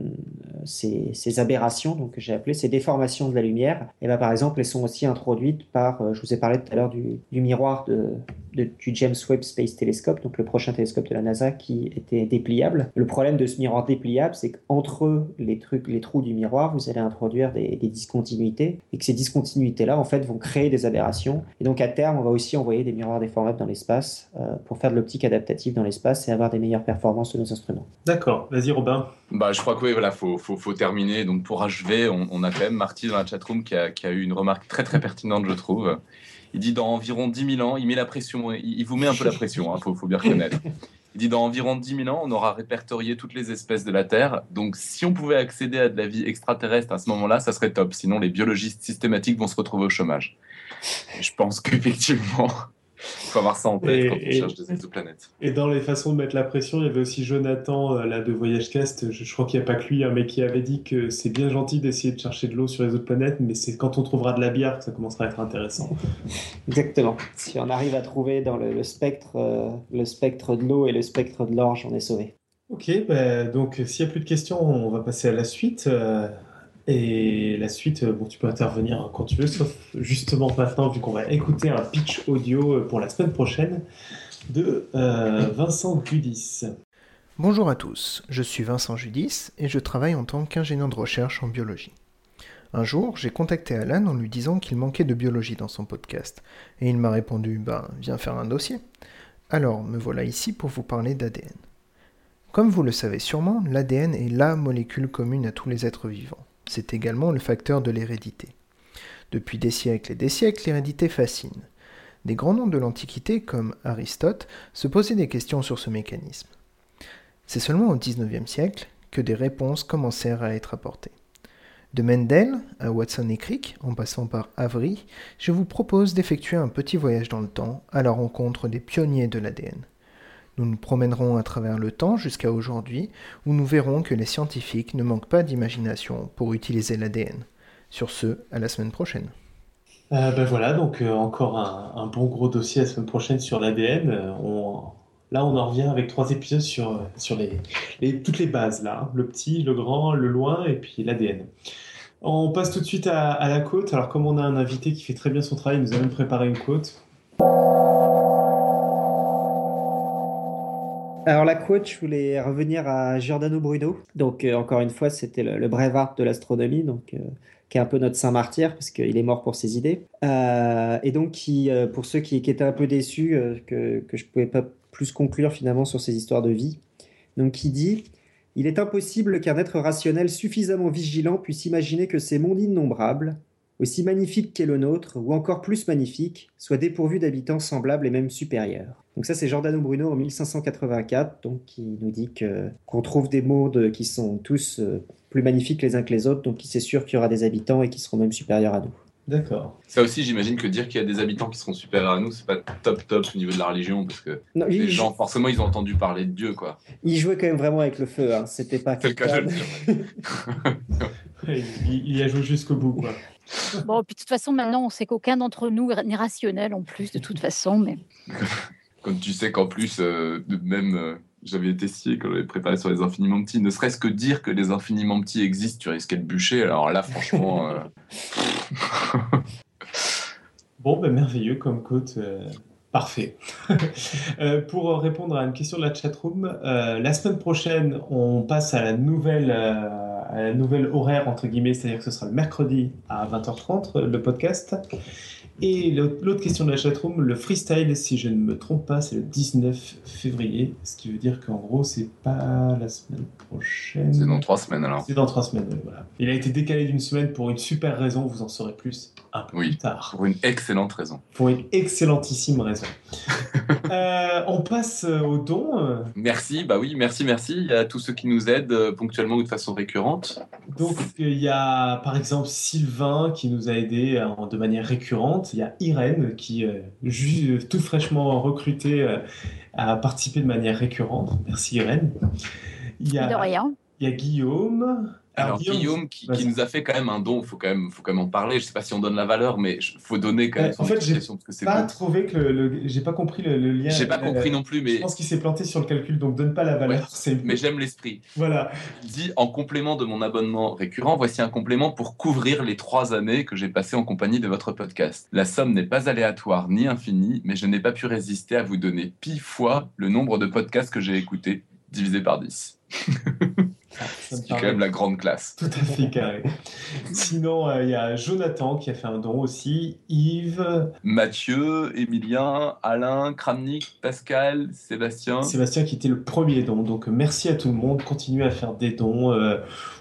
ces, aberrations, donc que j'ai appelé ces déformations de la lumière, et eh ben, par exemple, elles sont aussi introduites par, euh, je vous ai parlé tout à l'heure du, miroir de, du James Webb Space Telescope, donc le prochain télescope de la NASA qui était dépliable. Le problème de ce miroir dépliable, c'est qu'entre les trucs, les trous du miroir, vous allez introduire des, des discontinuités et que ces discontinuités-là, en fait, vont créer des aberrations. Et donc à terme, on va aussi envoyer des miroirs déformables dans l'espace euh, pour faire de l'optique adaptative dans l'espace et avoir des meilleures performances de nos instruments. D'accord. Vas-y, Robin. Bah, je crois que oui, voilà, faut, faut, faut terminer. Donc pour achever, on, on, a quand même Marty dans la chatroom qui a, qui a eu une remarque très très pertinente, je trouve. Il dit dans environ 10 000 ans, il met la pression, il, vous met un peu la pression, il hein, faut, faut, bien reconnaître. Il dit dans environ 10 000 ans, on aura répertorié toutes les espèces de la Terre. Donc si on pouvait accéder à de la vie extraterrestre à ce moment-là, ça serait top. Sinon, les biologistes systématiques vont se retrouver au chômage. je pense qu'effectivement, il faut avoir ça en tête quand on cherche des exoplanètes. Et dans les façons de mettre la pression, il y avait aussi Jonathan euh, là, de Voyage Cast. Je, crois qu'il n'y a pas que lui, hein, mais qui avait dit que c'est bien gentil d'essayer de chercher de l'eau sur les autres planètes, mais c'est quand on trouvera de la bière que ça commencera à être intéressant. Exactement. Si on arrive à trouver dans le, spectre, euh, le spectre de l'eau et le spectre de l'orge, on est sauvé. Ok, bah, donc s'il n'y a plus de questions, on va passer à la suite. Euh, et la suite, bon, tu peux intervenir quand tu veux, sauf justement maintenant, vu qu'on va écouter un pitch audio pour la semaine prochaine de euh, Vincent Judis. Bonjour à tous, je suis Vincent Judis et je travaille en tant qu'ingénieur de recherche en biologie. Un jour, j'ai contacté Alan en lui disant qu'il manquait de biologie dans son podcast, et il m'a répondu Ben, viens faire un dossier. Alors, me voilà ici pour vous parler d'ADN. Comme vous le savez sûrement, l'ADN est la molécule commune à tous les êtres vivants. C'est également le facteur de l'hérédité. Depuis des siècles et des siècles, l'hérédité fascine. Des grands noms de l'Antiquité, comme Aristote, se posaient des questions sur ce mécanisme. C'est seulement au XIXe siècle que des réponses commencèrent à être apportées. De Mendel à Watson et Crick, en passant par Avery, je vous propose d'effectuer un petit voyage dans le temps à la rencontre des pionniers de l'ADN. Nous nous promènerons à travers le temps jusqu'à aujourd'hui, où nous verrons que les scientifiques ne manquent pas d'imagination pour utiliser l'ADN. Sur ce, à la semaine prochaine. Euh, ben voilà, donc euh, encore un, bon gros dossier la semaine prochaine sur l'ADN. Euh, là, on en revient avec trois épisodes sur, sur les, toutes les bases, là. Hein. Le petit, le grand, le loin et puis l'ADN. On passe tout de suite à, la côte. Alors, comme on a un invité qui fait très bien son travail, il nous a même préparé une côte. Alors la quote, je voulais revenir à Giordano Bruno. Donc euh, encore une fois, c'était le, le Brevard de l'astronomie, donc euh, qui est un peu notre saint martyr parce qu'il est mort pour ses idées. Euh, et donc qui, pour ceux qui, étaient un peu déçus que, que je pouvais pas plus conclure finalement sur ces histoires de vie, donc qui dit il est impossible qu'un être rationnel suffisamment vigilant puisse imaginer que ces mondes innombrables, aussi magnifiques qu'est le nôtre, ou encore plus magnifiques, soient dépourvus d'habitants semblables et même supérieurs. Donc ça, c'est Giordano Bruno en 1584, donc qui nous dit que qu'on trouve des mondes qui sont tous euh, plus magnifiques les uns que les autres, donc c'est sûr qu'il y aura des habitants et qui seront même supérieurs à nous. D'accord. Ça aussi, j'imagine que dire qu'il y a des habitants qui seront supérieurs à nous, c'est pas top top au niveau de la religion, parce que les gens, forcément, ils ont entendu parler de Dieu, quoi. Il jouait quand même vraiment avec le feu, hein. c'était pas. C'est le cas de il, y a joué jusqu'au bout, quoi. Bon, puis de toute façon, maintenant, on sait qu'aucun d'entre nous n'est rationnel en plus, de toute façon, mais. Quand tu sais qu'en plus, euh, même euh, j'avais été scié quand j'avais préparé sur les infiniment petits, ne serait-ce que dire que les infiniment petits existent, tu risquais de bûcher. Alors là, franchement. Euh, bon, ben merveilleux comme côte. Parfait. pour répondre à une question de la chatroom, la semaine prochaine, on passe à la nouvelle, à la nouvelle horaire, entre guillemets, c'est-à-dire que ce sera le mercredi à 20h30, le podcast. Et l'autre question de la chatroom, le freestyle, si je ne me trompe pas, c'est le 19 février, ce qui veut dire qu'en gros, c'est pas la semaine prochaine. C'est dans trois semaines alors. C'est dans trois semaines, voilà. Il a été décalé d'une semaine pour une super raison, vous en saurez plus un peu oui, plus tard. Pour une excellente raison. Pour une excellentissime raison. euh, on passe au don. Merci, bah oui, merci, merci à tous ceux qui nous aident euh, ponctuellement ou de façon récurrente. Donc, il y a par exemple Sylvain qui nous a aidés de manière récurrente. Il y a Irène qui, euh, tout fraîchement recrutée, euh, a participé de manière récurrente. Merci Irène. Il y a, De rien. il y a Guillaume. Alors, Guillaume, qui, nous a fait quand même un don, il faut, quand même- faut quand même en parler. Je sais pas si on donne la valeur, mais il faut donner quand même Ouais, son en fait, j'ai pas trouvé que le, le- j'ai pas compris le, le lien. J'ai pas Euh, compris non plus, Je mais, pense qu'il s'est planté sur le calcul, donc donne pas la valeur. Ouais. Mais j'aime l'esprit. voilà. Il dit en complément de mon abonnement récurrent, voici un complément pour couvrir les trois années que j'ai passées en compagnie de votre podcast. La somme n'est pas aléatoire ni infinie, mais je n'ai pas pu résister à vous donner pi fois le nombre de podcasts que j'ai écoutés, divisé par 10. C'est quand même la grande classe. Tout à fait carré. Sinon, euh, il y a Jonathan qui a fait un don aussi. Yves, Mathieu, Emilien, Alain, Kramnik, Pascal, Sébastien. Sébastien qui était le premier don. Donc merci à tout le monde. Continuez à faire des dons euh,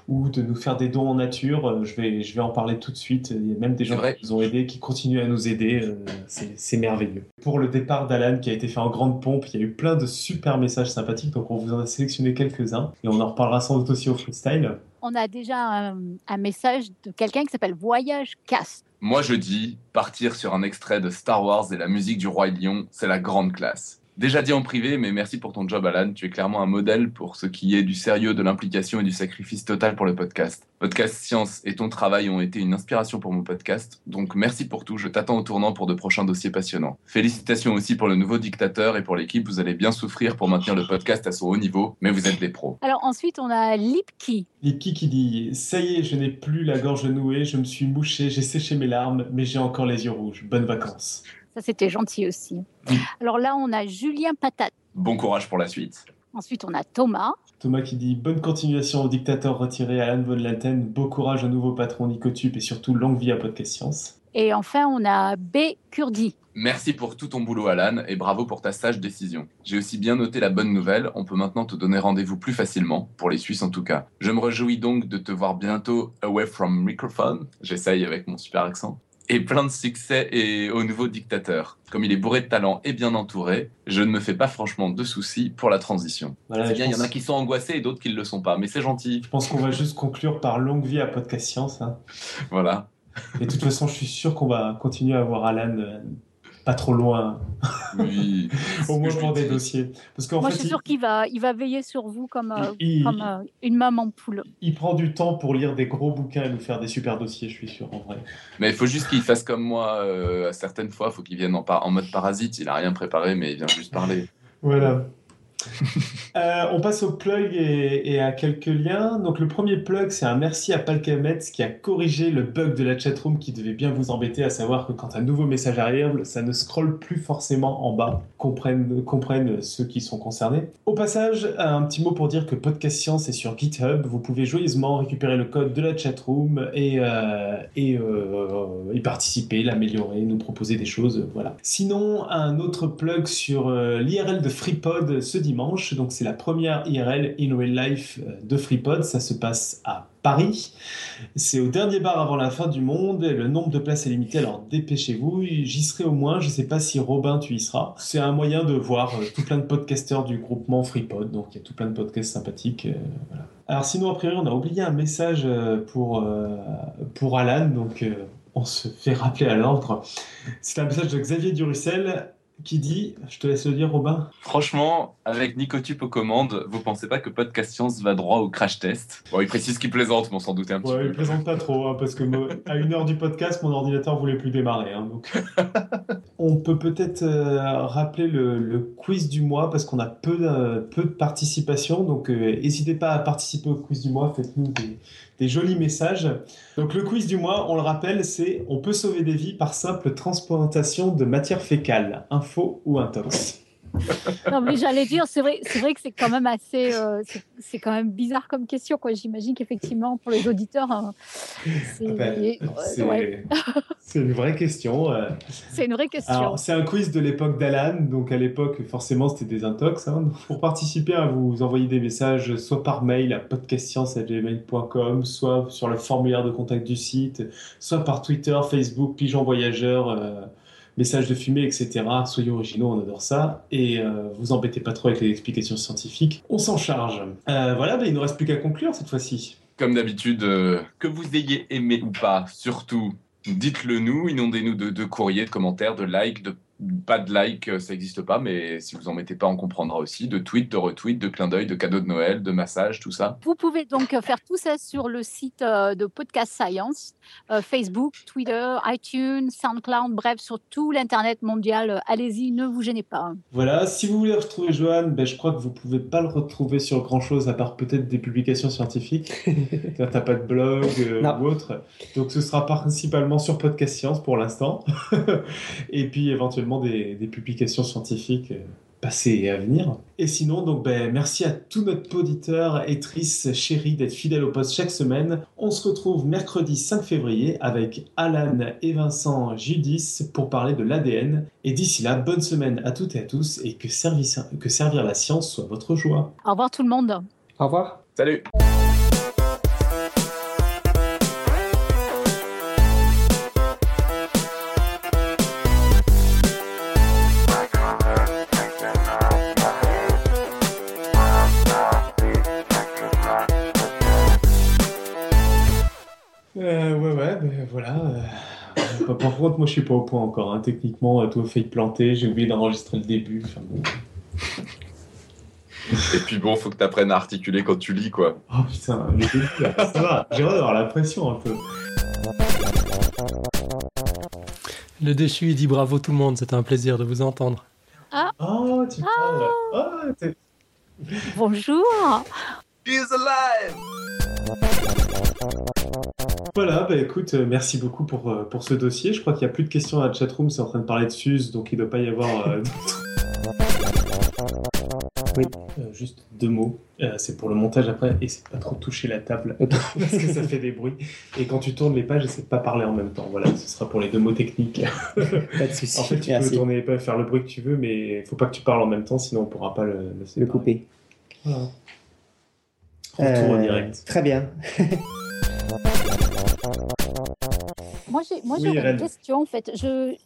ou de nous faire des dons en nature. Euh, je, vais, je vais en parler tout de suite. Il y a même des gens qui nous ont aidés, qui continuent à nous aider. Euh, c'est c'est merveilleux. Pour le départ d'Alan qui a été fait en grande pompe, il y a eu plein de super messages sympathiques. Donc on vous en a sélectionné quelques-uns. Et on en reparlera sans doute aussi au freestyle. On a déjà un, un message de quelqu'un qui s'appelle Voyage Cast. Moi je dis, partir sur un extrait de Star Wars et la musique du Roi Lion, c'est la grande classe. Déjà dit en privé, mais merci pour ton job Alan, tu es clairement un modèle pour ce qui est du sérieux, de l'implication et du sacrifice total pour le podcast. Podcast Science et ton travail ont été une inspiration pour mon podcast, donc merci pour tout, je t'attends au tournant pour de prochains dossiers passionnants. Félicitations aussi pour le nouveau dictateur et pour l'équipe, vous allez bien souffrir pour maintenir le podcast à son haut niveau, mais vous êtes des pros. Alors ensuite, on a Lipki. Lipki qui dit Ça y est, je n'ai plus la gorge nouée, je me suis mouché, j'ai séché mes larmes, mais j'ai encore les yeux rouges. Bonnes vacances. Ça, c'était gentil aussi. Alors là, on a Julien Patate. Bon courage pour la suite. Ensuite, on a Thomas. Thomas qui dit Bonne continuation au dictateur retiré Alan Von Laten, beau courage au nouveau patron Nicotube et surtout longue vie à Podcast Science. Et enfin, on a B. Kurdi. Merci pour tout ton boulot Alan et bravo pour ta sage décision. J'ai aussi bien noté la bonne nouvelle, on peut maintenant te donner rendez-vous plus facilement, pour les Suisses en tout cas. Je me réjouis donc de te voir bientôt away from microphone, j'essaye avec mon super accent, et plein de succès et au nouveau dictateur. Comme il est bourré de talent et bien entouré, je ne me fais pas franchement de soucis pour la transition. Voilà, c'est je bien, il y en a qui sont angoissés et d'autres qui ne le sont pas, mais c'est gentil. Je pense qu'on va juste conclure par longue vie à Podcast Science. hein. Voilà. Et de toute façon, je suis sûr qu'on va continuer à voir Alan euh, pas trop loin, Oui. au moins Je pour lui des dossiers. Parce qu'en Moi, fait, je suis il, sûre qu'il va, il va veiller sur vous comme, euh, il- comme euh, une maman poule. il prend du temps pour lire des gros bouquins et nous faire des super dossiers, je suis sûr, en vrai. Mais il faut juste qu'il fasse comme moi euh, à certaines fois, il faut qu'il vienne en, par- en mode parasite, il a rien préparé mais il vient juste parler. Voilà. Euh, on passe au plug et, à quelques liens. Donc le premier plug, c'est un merci à Palkametz qui a corrigé le bug de la chatroom qui devait bien vous embêter, à savoir que quand un nouveau message arrive, ça ne scrolle plus forcément en bas, comprennent, comprennent ceux qui sont concernés. Au passage, un petit mot pour dire que Podcast Science est sur GitHub. Vous pouvez joyeusement récupérer le code de la chatroom et, euh, et euh, y participer, l'améliorer, nous proposer des choses. euh, Voilà. Sinon, un autre plug sur euh, l'IRL de FreePod ce dimanche. Donc, c'est la première IRL in real life euh, de FreePod. Ça se passe à Paris. C'est au dernier bar avant la fin du monde. Le nombre de places est limité, alors dépêchez-vous. J'y serai au moins. Je ne sais pas si Robin, tu y seras. C'est un moyen de voir euh, tout plein de podcasteurs du groupement FreePod. Donc, il y a tout plein de podcasts sympathiques. euh. Alors, sinon, a priori, on a oublié un message pour, pour Alan. Donc, on se fait rappeler à l'ordre. C'est un message de Xavier Durussel qui dit, je te laisse le dire Robin, Franchement, avec Nicotube aux commandes, vous pensez pas que Podcast Science va droit au crash test? Bon, il précise qu'il plaisante, mais on s'en doutait un petit ouais, il peu. plaisante pas trop, hein, parce que à une heure du podcast, mon ordinateur voulait plus démarrer. hein, donc. On peut peut-être euh, rappeler le, le quiz du mois, parce qu'on a peu de, peu de participation, donc euh, n'hésitez pas à participer au quiz du mois, faites-nous des, des jolis messages. Donc le quiz du mois, on le rappelle, c'est on peut sauver des vies par simple transplantation de matière fécale, info ou intox. Non, mais j'allais dire, c'est vrai, c'est vrai que c'est quand même assez, euh, c'est- quand même bizarre comme question, quoi. J'imagine qu'effectivement, pour les auditeurs, c'est Ah ben, euh, C'est ouais, une vraie question. euh. c'est une vraie question. Alors, c'est un quiz de l'époque d'Alan, donc à l'époque, forcément, c'était des intox. hein. Pour participer, hein, vous envoyez des messages soit par mail à podcastscience.gmail.com, soit sur le formulaire de contact du site, soit par Twitter, Facebook, Pigeon Voyageur, euh, messages de fumée, etc. Soyez originaux, on adore ça. Et euh, vous embêtez pas trop avec les explications scientifiques. On s'en charge. Euh, voilà, ben, il ne reste plus qu'à conclure cette fois-ci. Comme d'habitude, euh, que vous ayez aimé ou pas, surtout, dites-le nous, inondez-nous de, de courriers, de commentaires, de likes, de pas de like, ça n'existe pas, mais si vous en mettez pas, on comprendra aussi. De tweets, de retweets, de clins d'œil, de cadeaux de Noël, de massages, tout ça. Vous pouvez donc faire tout ça sur le site de Podcast Science, Facebook, Twitter, iTunes, SoundCloud, bref, sur tout l'Internet mondial. Allez-y, ne vous gênez pas. Voilà, si vous voulez retrouver Johan, ben, je crois que vous pouvez pas le retrouver sur grand-chose, à part peut-être des publications scientifiques. T'as pas de blog ou autre. Donc ce sera principalement sur Podcast Science pour l'instant. Et puis éventuellement des, des publications scientifiques euh, passées et à venir. Et sinon, donc, ben, merci à tous notre auditeurs et tristes chéris d'être fidèles au poste chaque semaine. On se retrouve mercredi 5 février avec Alan et Vincent Judis pour parler de l'ADN. Et d'ici là, bonne semaine à toutes et à tous et que, que servir la science soit votre joie. Au revoir tout le monde. Au revoir. Salut. Voilà. Euh, par contre, moi, je suis pas au point encore. Hein. Techniquement, euh, tout a failli planter. J'ai oublié d'enregistrer le début. Et puis bon, faut que tu apprennes à articuler quand tu lis, quoi. Oh putain, le début, ça va. J'ai d'avoir la pression un peu. Le déchu, il dit bravo tout le monde. C'était un plaisir de vous entendre. Ah. Oh, tu parles. Oh, Bonjour. He's alive. Voilà, bah écoute, euh, merci beaucoup pour, euh, pour ce dossier. Je crois qu'il n'y a plus de questions à la chatroom, c'est en train de parler de Suze, donc il ne doit pas y avoir. Euh, oui. juste deux mots. c'est pour le montage après, et c'est pas trop toucher la table parce que ça fait des bruits. Et quand tu tournes les pages, essaie de pas parler en même temps. Voilà, ce sera pour les deux mots techniques. pas de souci. En fait, tu peux tourner les pages, faire le bruit que tu veux, mais il faut pas que tu parles en même temps, sinon on pourra pas le, le, le couper. Voilà. Retour en direct. Très bien. Moi, j'ai une question en fait.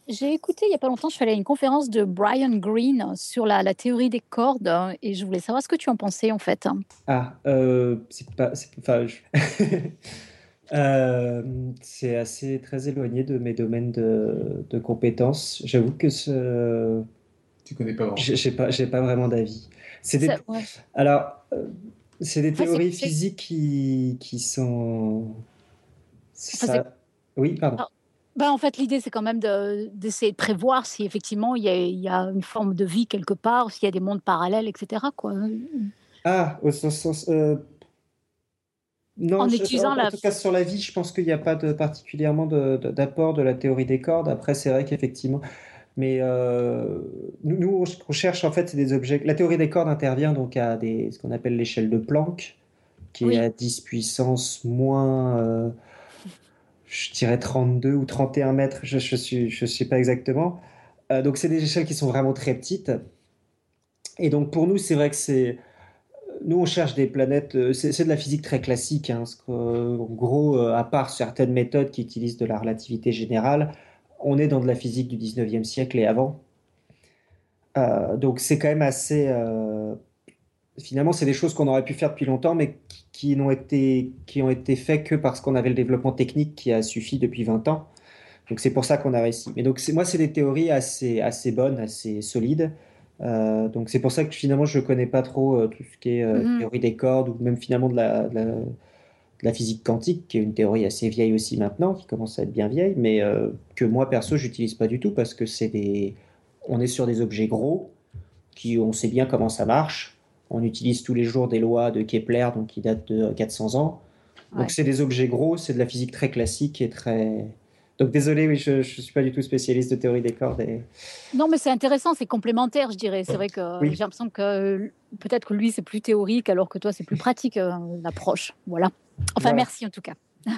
J'ai écouté il n'y a pas longtemps, je suis allée à une conférence de Brian Greene sur la, la, théorie des cordes hein, et je voulais savoir ce que tu en pensais en fait. Ah, euh, c'est pas. Enfin, euh, c'est assez très éloigné de mes domaines de, de compétences. J'avoue que ce. Tu connais pas vraiment. J'ai pas, pas vraiment d'avis. C'est des... Alors, euh, c'est des théories physiques qui, qui sont. Ça... Oui, pardon. Ah, bah en fait, l'idée, c'est quand même d'essayer de, prévoir si effectivement il y, a, il y, a, une forme de vie quelque part, s'il y a des mondes parallèles, etc. Quoi. Ah, au sens. Euh... Non, en, utilisant en, tout cas sur la vie, je pense qu'il n'y a pas de, particulièrement d'apport de, de, la théorie des cordes. Après, c'est vrai qu'effectivement, mais euh, nous, on cherche en fait des objets. La théorie des cordes intervient donc à des, ce qu'on appelle l'échelle de Planck, qui est à 10 puissance moins, euh, je dirais 32 ou 31 mètres, je ne je je sais pas exactement. Euh, donc c'est des échelles qui sont vraiment très petites. Et donc pour nous, c'est vrai que c'est. Nous, on cherche des planètes. C'est de la physique très classique. Hein, en gros, à part certaines méthodes qui utilisent de la relativité générale, on est dans de la physique du 19e siècle et avant. Euh, donc c'est quand même assez... Euh, finalement, c'est des choses qu'on aurait pu faire depuis longtemps, mais qui, n'ont été, qui ont été faites que parce qu'on avait le développement technique qui a suffi depuis 20 ans. Donc c'est pour ça qu'on a réussi. Mais donc moi, c'est des théories assez, assez bonnes, assez solides. Euh, donc c'est pour ça que finalement, je ne connais pas trop tout ce qui est mm-hmm. théorie des cordes ou même finalement de la la physique quantique, qui est une théorie assez vieille aussi maintenant, qui commence à être bien vieille, mais euh, que moi perso j'utilise pas du tout parce que c'est des, on est sur des objets gros, qui on sait bien comment ça marche. On utilise tous les jours des lois de Kepler, donc qui datent de 400 ans. Donc c'est des objets gros, c'est de la physique très classique et très. Donc désolé, oui, je ne suis pas du tout spécialiste de théorie des cordes. Non, mais c'est intéressant, c'est complémentaire, je dirais. C'est vrai que euh, j'ai l'impression que euh, peut-être que lui, c'est plus théorique, alors que toi, c'est plus pratique, euh, l'approche. Voilà. Enfin, merci en tout cas.